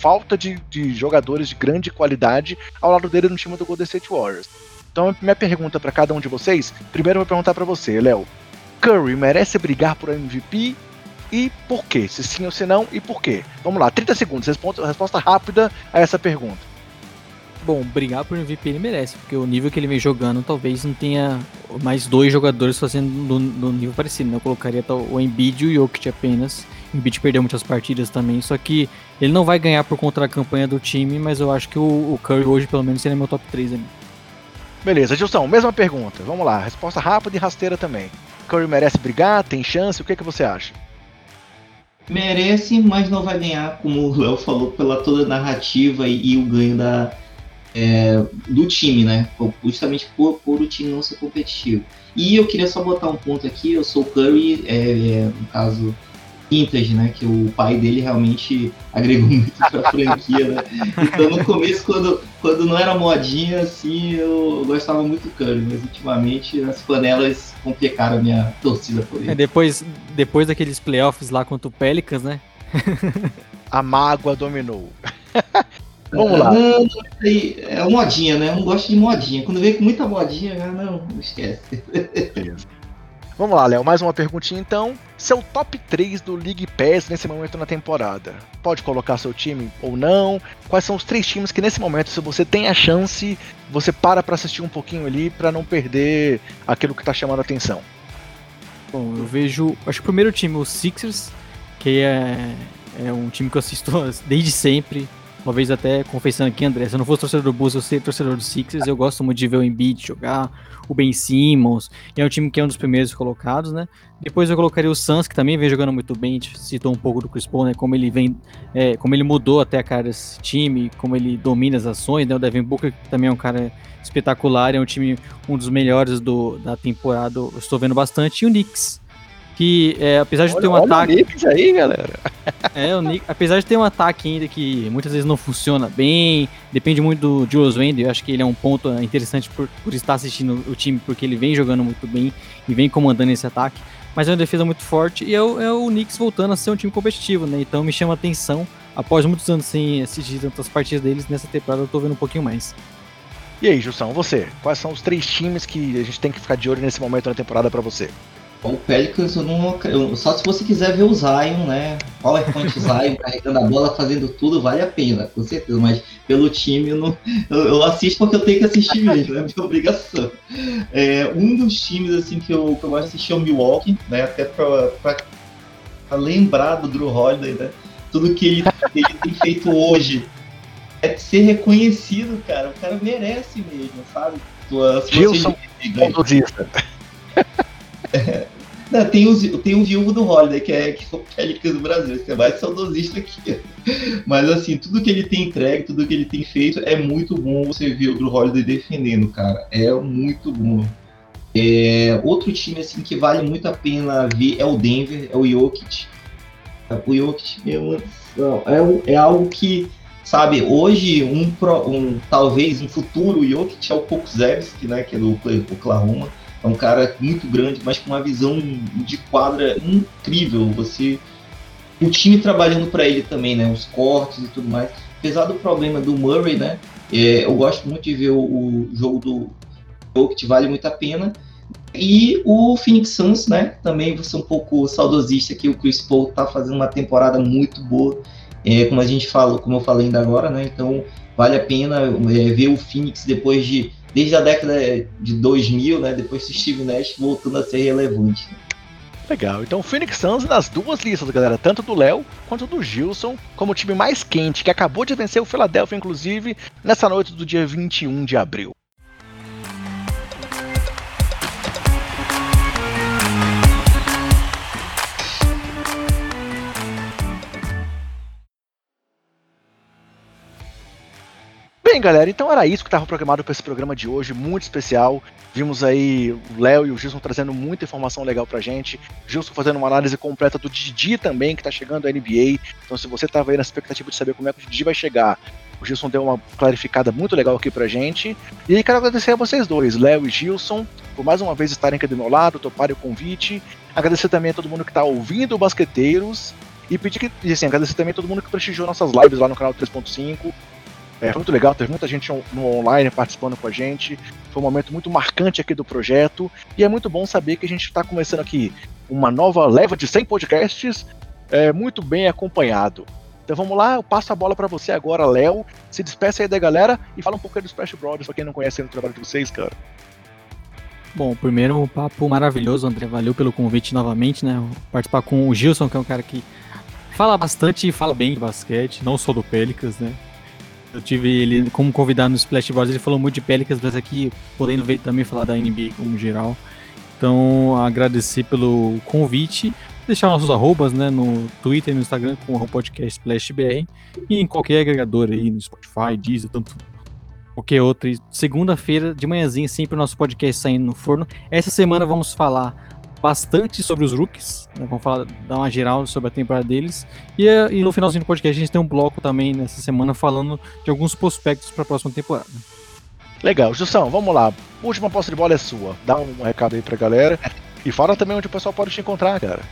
Speaker 1: falta de, de, jogadores de grande qualidade ao lado dele no time do Golden State Warriors. Então minha pergunta para cada um de vocês, primeiro eu vou perguntar para você, Léo. Curry merece brigar por MVP e por quê? Se sim ou se não e por quê? Vamos lá, 30 segundos, resposta, resposta rápida a essa pergunta.
Speaker 2: Bom, brigar por MVP ele merece, porque o nível que ele vem jogando talvez não tenha mais dois jogadores fazendo no, no nível parecido, né? Eu colocaria o Embiid e o Jokic apenas. O Embiid perdeu muitas partidas também, só que ele não vai ganhar por conta da campanha do time, mas eu acho que o, o Curry hoje pelo menos seria meu top 3 ali.
Speaker 1: Beleza, Gilson, mesma pergunta. Vamos lá, resposta rápida e rasteira também. Curry merece brigar? Tem chance? O que, é que você acha?
Speaker 3: Merece, mas não vai ganhar, como o Léo falou, pela toda a narrativa e, e o ganho da, é, do time, né? Justamente por, por, o time não ser competitivo. E eu queria só botar um ponto aqui, eu sou o Curry, é, é, no caso vintage, né? Que o pai dele realmente agregou muito pra franquia, né? Então no começo, quando, quando não era modinha, assim, eu gostava muito do Curry, mas ultimamente as panelas complicaram a minha torcida por ele.
Speaker 2: É, depois, depois daqueles playoffs lá contra o Pelicans, né?
Speaker 1: a mágoa dominou. Vamos lá.
Speaker 3: Não, não, é modinha, né? Eu não gosto de modinha. Quando vem com muita modinha, não, não esquece.
Speaker 1: Beleza. Vamos lá, Léo, mais uma perguntinha então. Seu top 3 do League Pass nesse momento na temporada. Pode colocar seu time ou não? Quais são os três times que nesse momento, se você tem a chance, você para para assistir um pouquinho ali para não perder aquilo que tá chamando a atenção?
Speaker 2: Bom, eu vejo, acho que o primeiro time, o Sixers, que é, é um time que eu assisto desde sempre. Uma vez até confessando aqui, André, se eu não fosse torcedor do Bulls, eu seria torcedor do Sixers. Eu gosto muito de ver o Embiid jogar, o Ben Simmons, e é um time que é um dos primeiros colocados, né? Depois eu colocaria o Suns, que também vem jogando muito bem, a gente citou um pouco do Chris Paul, né? Como ele vem, é, como ele mudou até a cara desse time, como ele domina as ações, né? O Devin Booker também é um cara espetacular, é um time, um dos melhores do, da temporada, eu estou vendo bastante, e o Knicks, que é, apesar de olha, ter um ataque.
Speaker 1: O Knicks aí, galera.
Speaker 2: É, o Knicks, apesar de ter um ataque ainda que muitas vezes não funciona bem, depende muito do Julius Randle, eu acho que ele é um ponto interessante por, por estar assistindo o time, porque ele vem jogando muito bem e vem comandando esse ataque. Mas é uma defesa muito forte e é o, é o Knicks voltando a ser um time competitivo, né? Então me chama a atenção. Após muitos anos sem assistir tantas partidas deles, nessa temporada eu tô vendo um pouquinho mais.
Speaker 1: E aí, Jussão, você? Quais são os três times que a gente tem que ficar de olho nesse momento na temporada para você?
Speaker 3: O Pelicans, eu não, eu, só se você quiser ver o Zion, né? PowerPoint Zion carregando a bola, fazendo tudo, vale a pena, com certeza. Mas pelo time, eu, não, eu, eu assisto porque eu tenho que assistir mesmo, é minha obrigação. É, um dos times assim que eu, que eu gosto de assistir é o Milwaukee, né? Até pra lembrar do Drew Holiday, né? Tudo que ele, ele tem feito hoje é ser reconhecido, cara. O cara merece mesmo, sabe?
Speaker 1: Tua, Gilson,
Speaker 3: Não, tem, o, tem o viúvo do Holiday, que é, que é o Pelicans do Brasil. Você é mais saudosista aqui. Mas assim, tudo que ele tem entregue, tudo que ele tem feito, é muito bom você ver o Drew Holiday defendendo, cara. É muito bom. É, outro time assim que vale muito a pena ver é o Denver, é o Jokic. O Jokic mesmo, é, é algo que, sabe, hoje um, um talvez um futuro Jokic é o Pokusevski, né, que é do Oklahoma é um cara muito grande, mas com uma visão de quadra incrível. Você o time trabalhando para ele também, né? Os cortes e tudo mais. Apesar do problema do Murray, né? É, eu gosto muito de ver o, o jogo do que vale muito a pena. E o Phoenix Suns, né? Também vou ser um pouco saudosista que o Chris Paul tá fazendo uma temporada muito boa. É, como a gente falou, como eu falei ainda agora, né? Então vale a pena é, ver o Phoenix depois de desde a década de 2000, né, depois do Steve Nash voltando a ser relevante.
Speaker 1: Legal, então o Phoenix Suns nas duas listas, galera, tanto do Léo quanto do Gilson, como o time mais quente, que acabou de vencer o Philadelphia, inclusive, nessa noite do dia 21 de abril. Bem, galera, então era isso que estava programado para esse programa de hoje, muito especial. Vimos aí o Léo e o Gilson trazendo muita informação legal pra gente. Gilson fazendo uma análise completa do Didi também, que tá chegando à NBA. Então, se você tava aí na expectativa de saber como é que o Didi vai chegar, o Gilson deu uma clarificada muito legal aqui pra gente. E quero agradecer a vocês dois, Léo e Gilson, por mais uma vez estarem aqui do meu lado, toparem o convite. Agradecer também a todo mundo que tá ouvindo o Basqueteiros. E pedir que, assim, agradecer também a todo mundo que prestigiou nossas lives lá no canal 3.5. É, foi muito legal, teve muita gente no online participando com a gente. Foi um momento muito marcante aqui do projeto. E é muito bom saber que a gente está começando aqui uma nova leva de 100 podcasts é, muito bem acompanhado. Então vamos lá, eu passo a bola para você agora, Léo. Se despeça aí da galera e fala um pouco dos Splash Brothers, pra quem não conhece o trabalho de vocês, cara.
Speaker 2: Bom, primeiro um papo maravilhoso, André. Valeu pelo convite novamente, né? Participar com o Gilson, que é um cara que fala bastante e fala bem de basquete, não só do Pelicans, né? Eu tive ele como convidado no Splash Brothers, ele falou muito de Pelicans, mas aqui podendo ver também falar da NBA como geral. Então, agradecer pelo convite. Deixar nossos arrobas, né, no Twitter e no Instagram com o podcast SplashBR e em qualquer agregador aí, no Spotify, Deezer, tanto qualquer outro. Segunda-feira de manhãzinha, sempre o nosso podcast saindo no forno. Essa semana vamos falar bastante sobre os rookies, né? vamos falar, dar uma geral sobre a temporada deles. E, e, no finalzinho do podcast a gente tem um bloco também nessa semana falando de alguns prospectos para a próxima temporada.
Speaker 1: Legal, Jussão, vamos lá. Última posse de bola é sua. Dá um recado aí pra galera. E fala também onde o pessoal pode te encontrar, cara.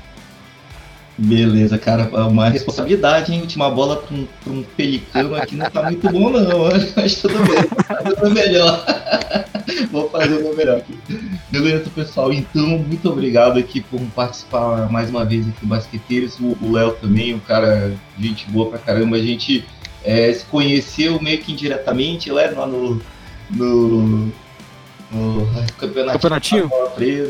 Speaker 3: Beleza, cara, uma responsabilidade, hein? Última bola para um, pra um pelicano aqui não tá muito bom, não, mas tudo bem, fazer o melhor. Vou fazer o meu melhor aqui. Beleza, pessoal, então, muito obrigado aqui por participar mais uma vez aqui do Basqueteiros. O Léo também, um cara, gente boa pra caramba. A gente é, se conheceu meio que indiretamente lá no, no, no campeonatinho.
Speaker 2: campeonatinho?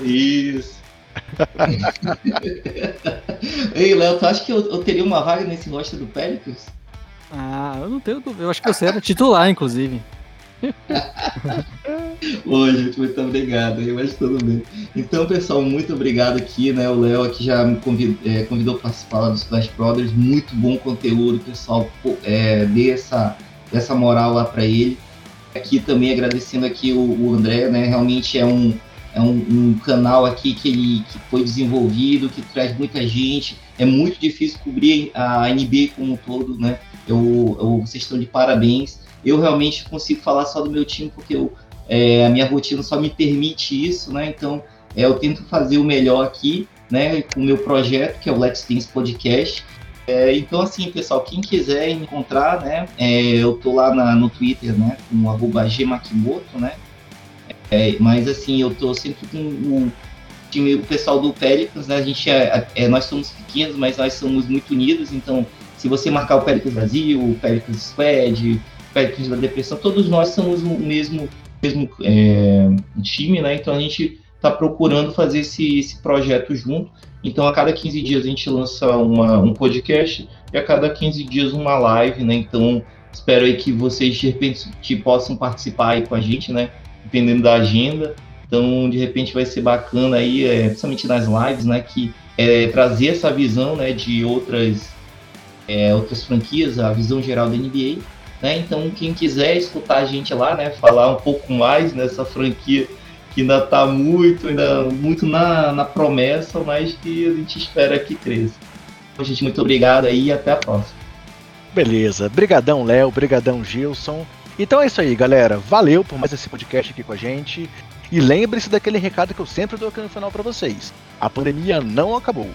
Speaker 3: Isso. Ei, Léo, tu acha que eu, eu, teria uma vaga nesse roster do Pelicans?
Speaker 2: Ah, eu não tenho Eu acho que você era titular, inclusive.
Speaker 3: Ô, gente, muito obrigado, mas tudo bem. Então, pessoal, muito obrigado aqui, né? O Léo aqui já me convidou, é, convidou para participar dos Flash Brothers. Muito bom conteúdo, pessoal. É, dê essa, essa moral lá para ele. Aqui também agradecendo aqui o, o André, né? Realmente é um, é um, um, canal aqui que ele que foi desenvolvido, que traz muita gente. É muito difícil cobrir a NBA como um todo, né? Eu, eu, vocês estão de parabéns. Eu realmente consigo falar só do meu time porque eu, é, a minha rotina só me permite isso, né? Então é, eu tento fazer o melhor aqui, né? Com o meu projeto que é o Let's Dance Podcast. É, então assim, pessoal, quem quiser encontrar, né? É, eu tô lá na, no Twitter, né? Com o Gmakimoto, né? É, mas assim, eu tô sempre com o time, o pessoal do Pelicans, né? A gente é, é, nós somos pequenos, mas nós somos muito unidos, então se você marcar o Pelicans Brasil, o Pelicans Squad, o Pelicans da Depressão, todos nós somos o mesmo, mesmo é, time, né? Então a gente está procurando fazer esse, esse projeto junto. Então a cada 15 dias a gente lança uma, um podcast e a cada 15 dias uma live, né? Então espero aí que vocês de repente possam participar aí com a gente, né? Dependendo da agenda. Então, de repente, vai ser bacana aí, é, principalmente nas lives, né, que é, trazer essa visão, né, de outras é, outras franquias, a visão geral da NBA. Né? Então, quem quiser escutar a gente lá, né, falar um pouco mais nessa franquia que ainda está muito, ainda muito na, na promessa, mas que a gente espera que cresça. Então, gente, muito obrigado aí e até a próxima.
Speaker 1: Beleza. Brigadão, Léo. Brigadão, Gilson. Então é isso aí, galera. Valeu por mais esse podcast aqui com a gente. E lembre-se daquele recado que eu sempre dou aqui no final para vocês. A pandemia não acabou.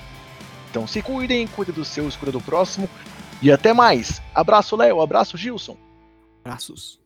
Speaker 1: Então se cuidem, cuidem do seu, cuidem do próximo. E até mais. Abraço, Léo. Abraço, Gilson.
Speaker 2: Abraços.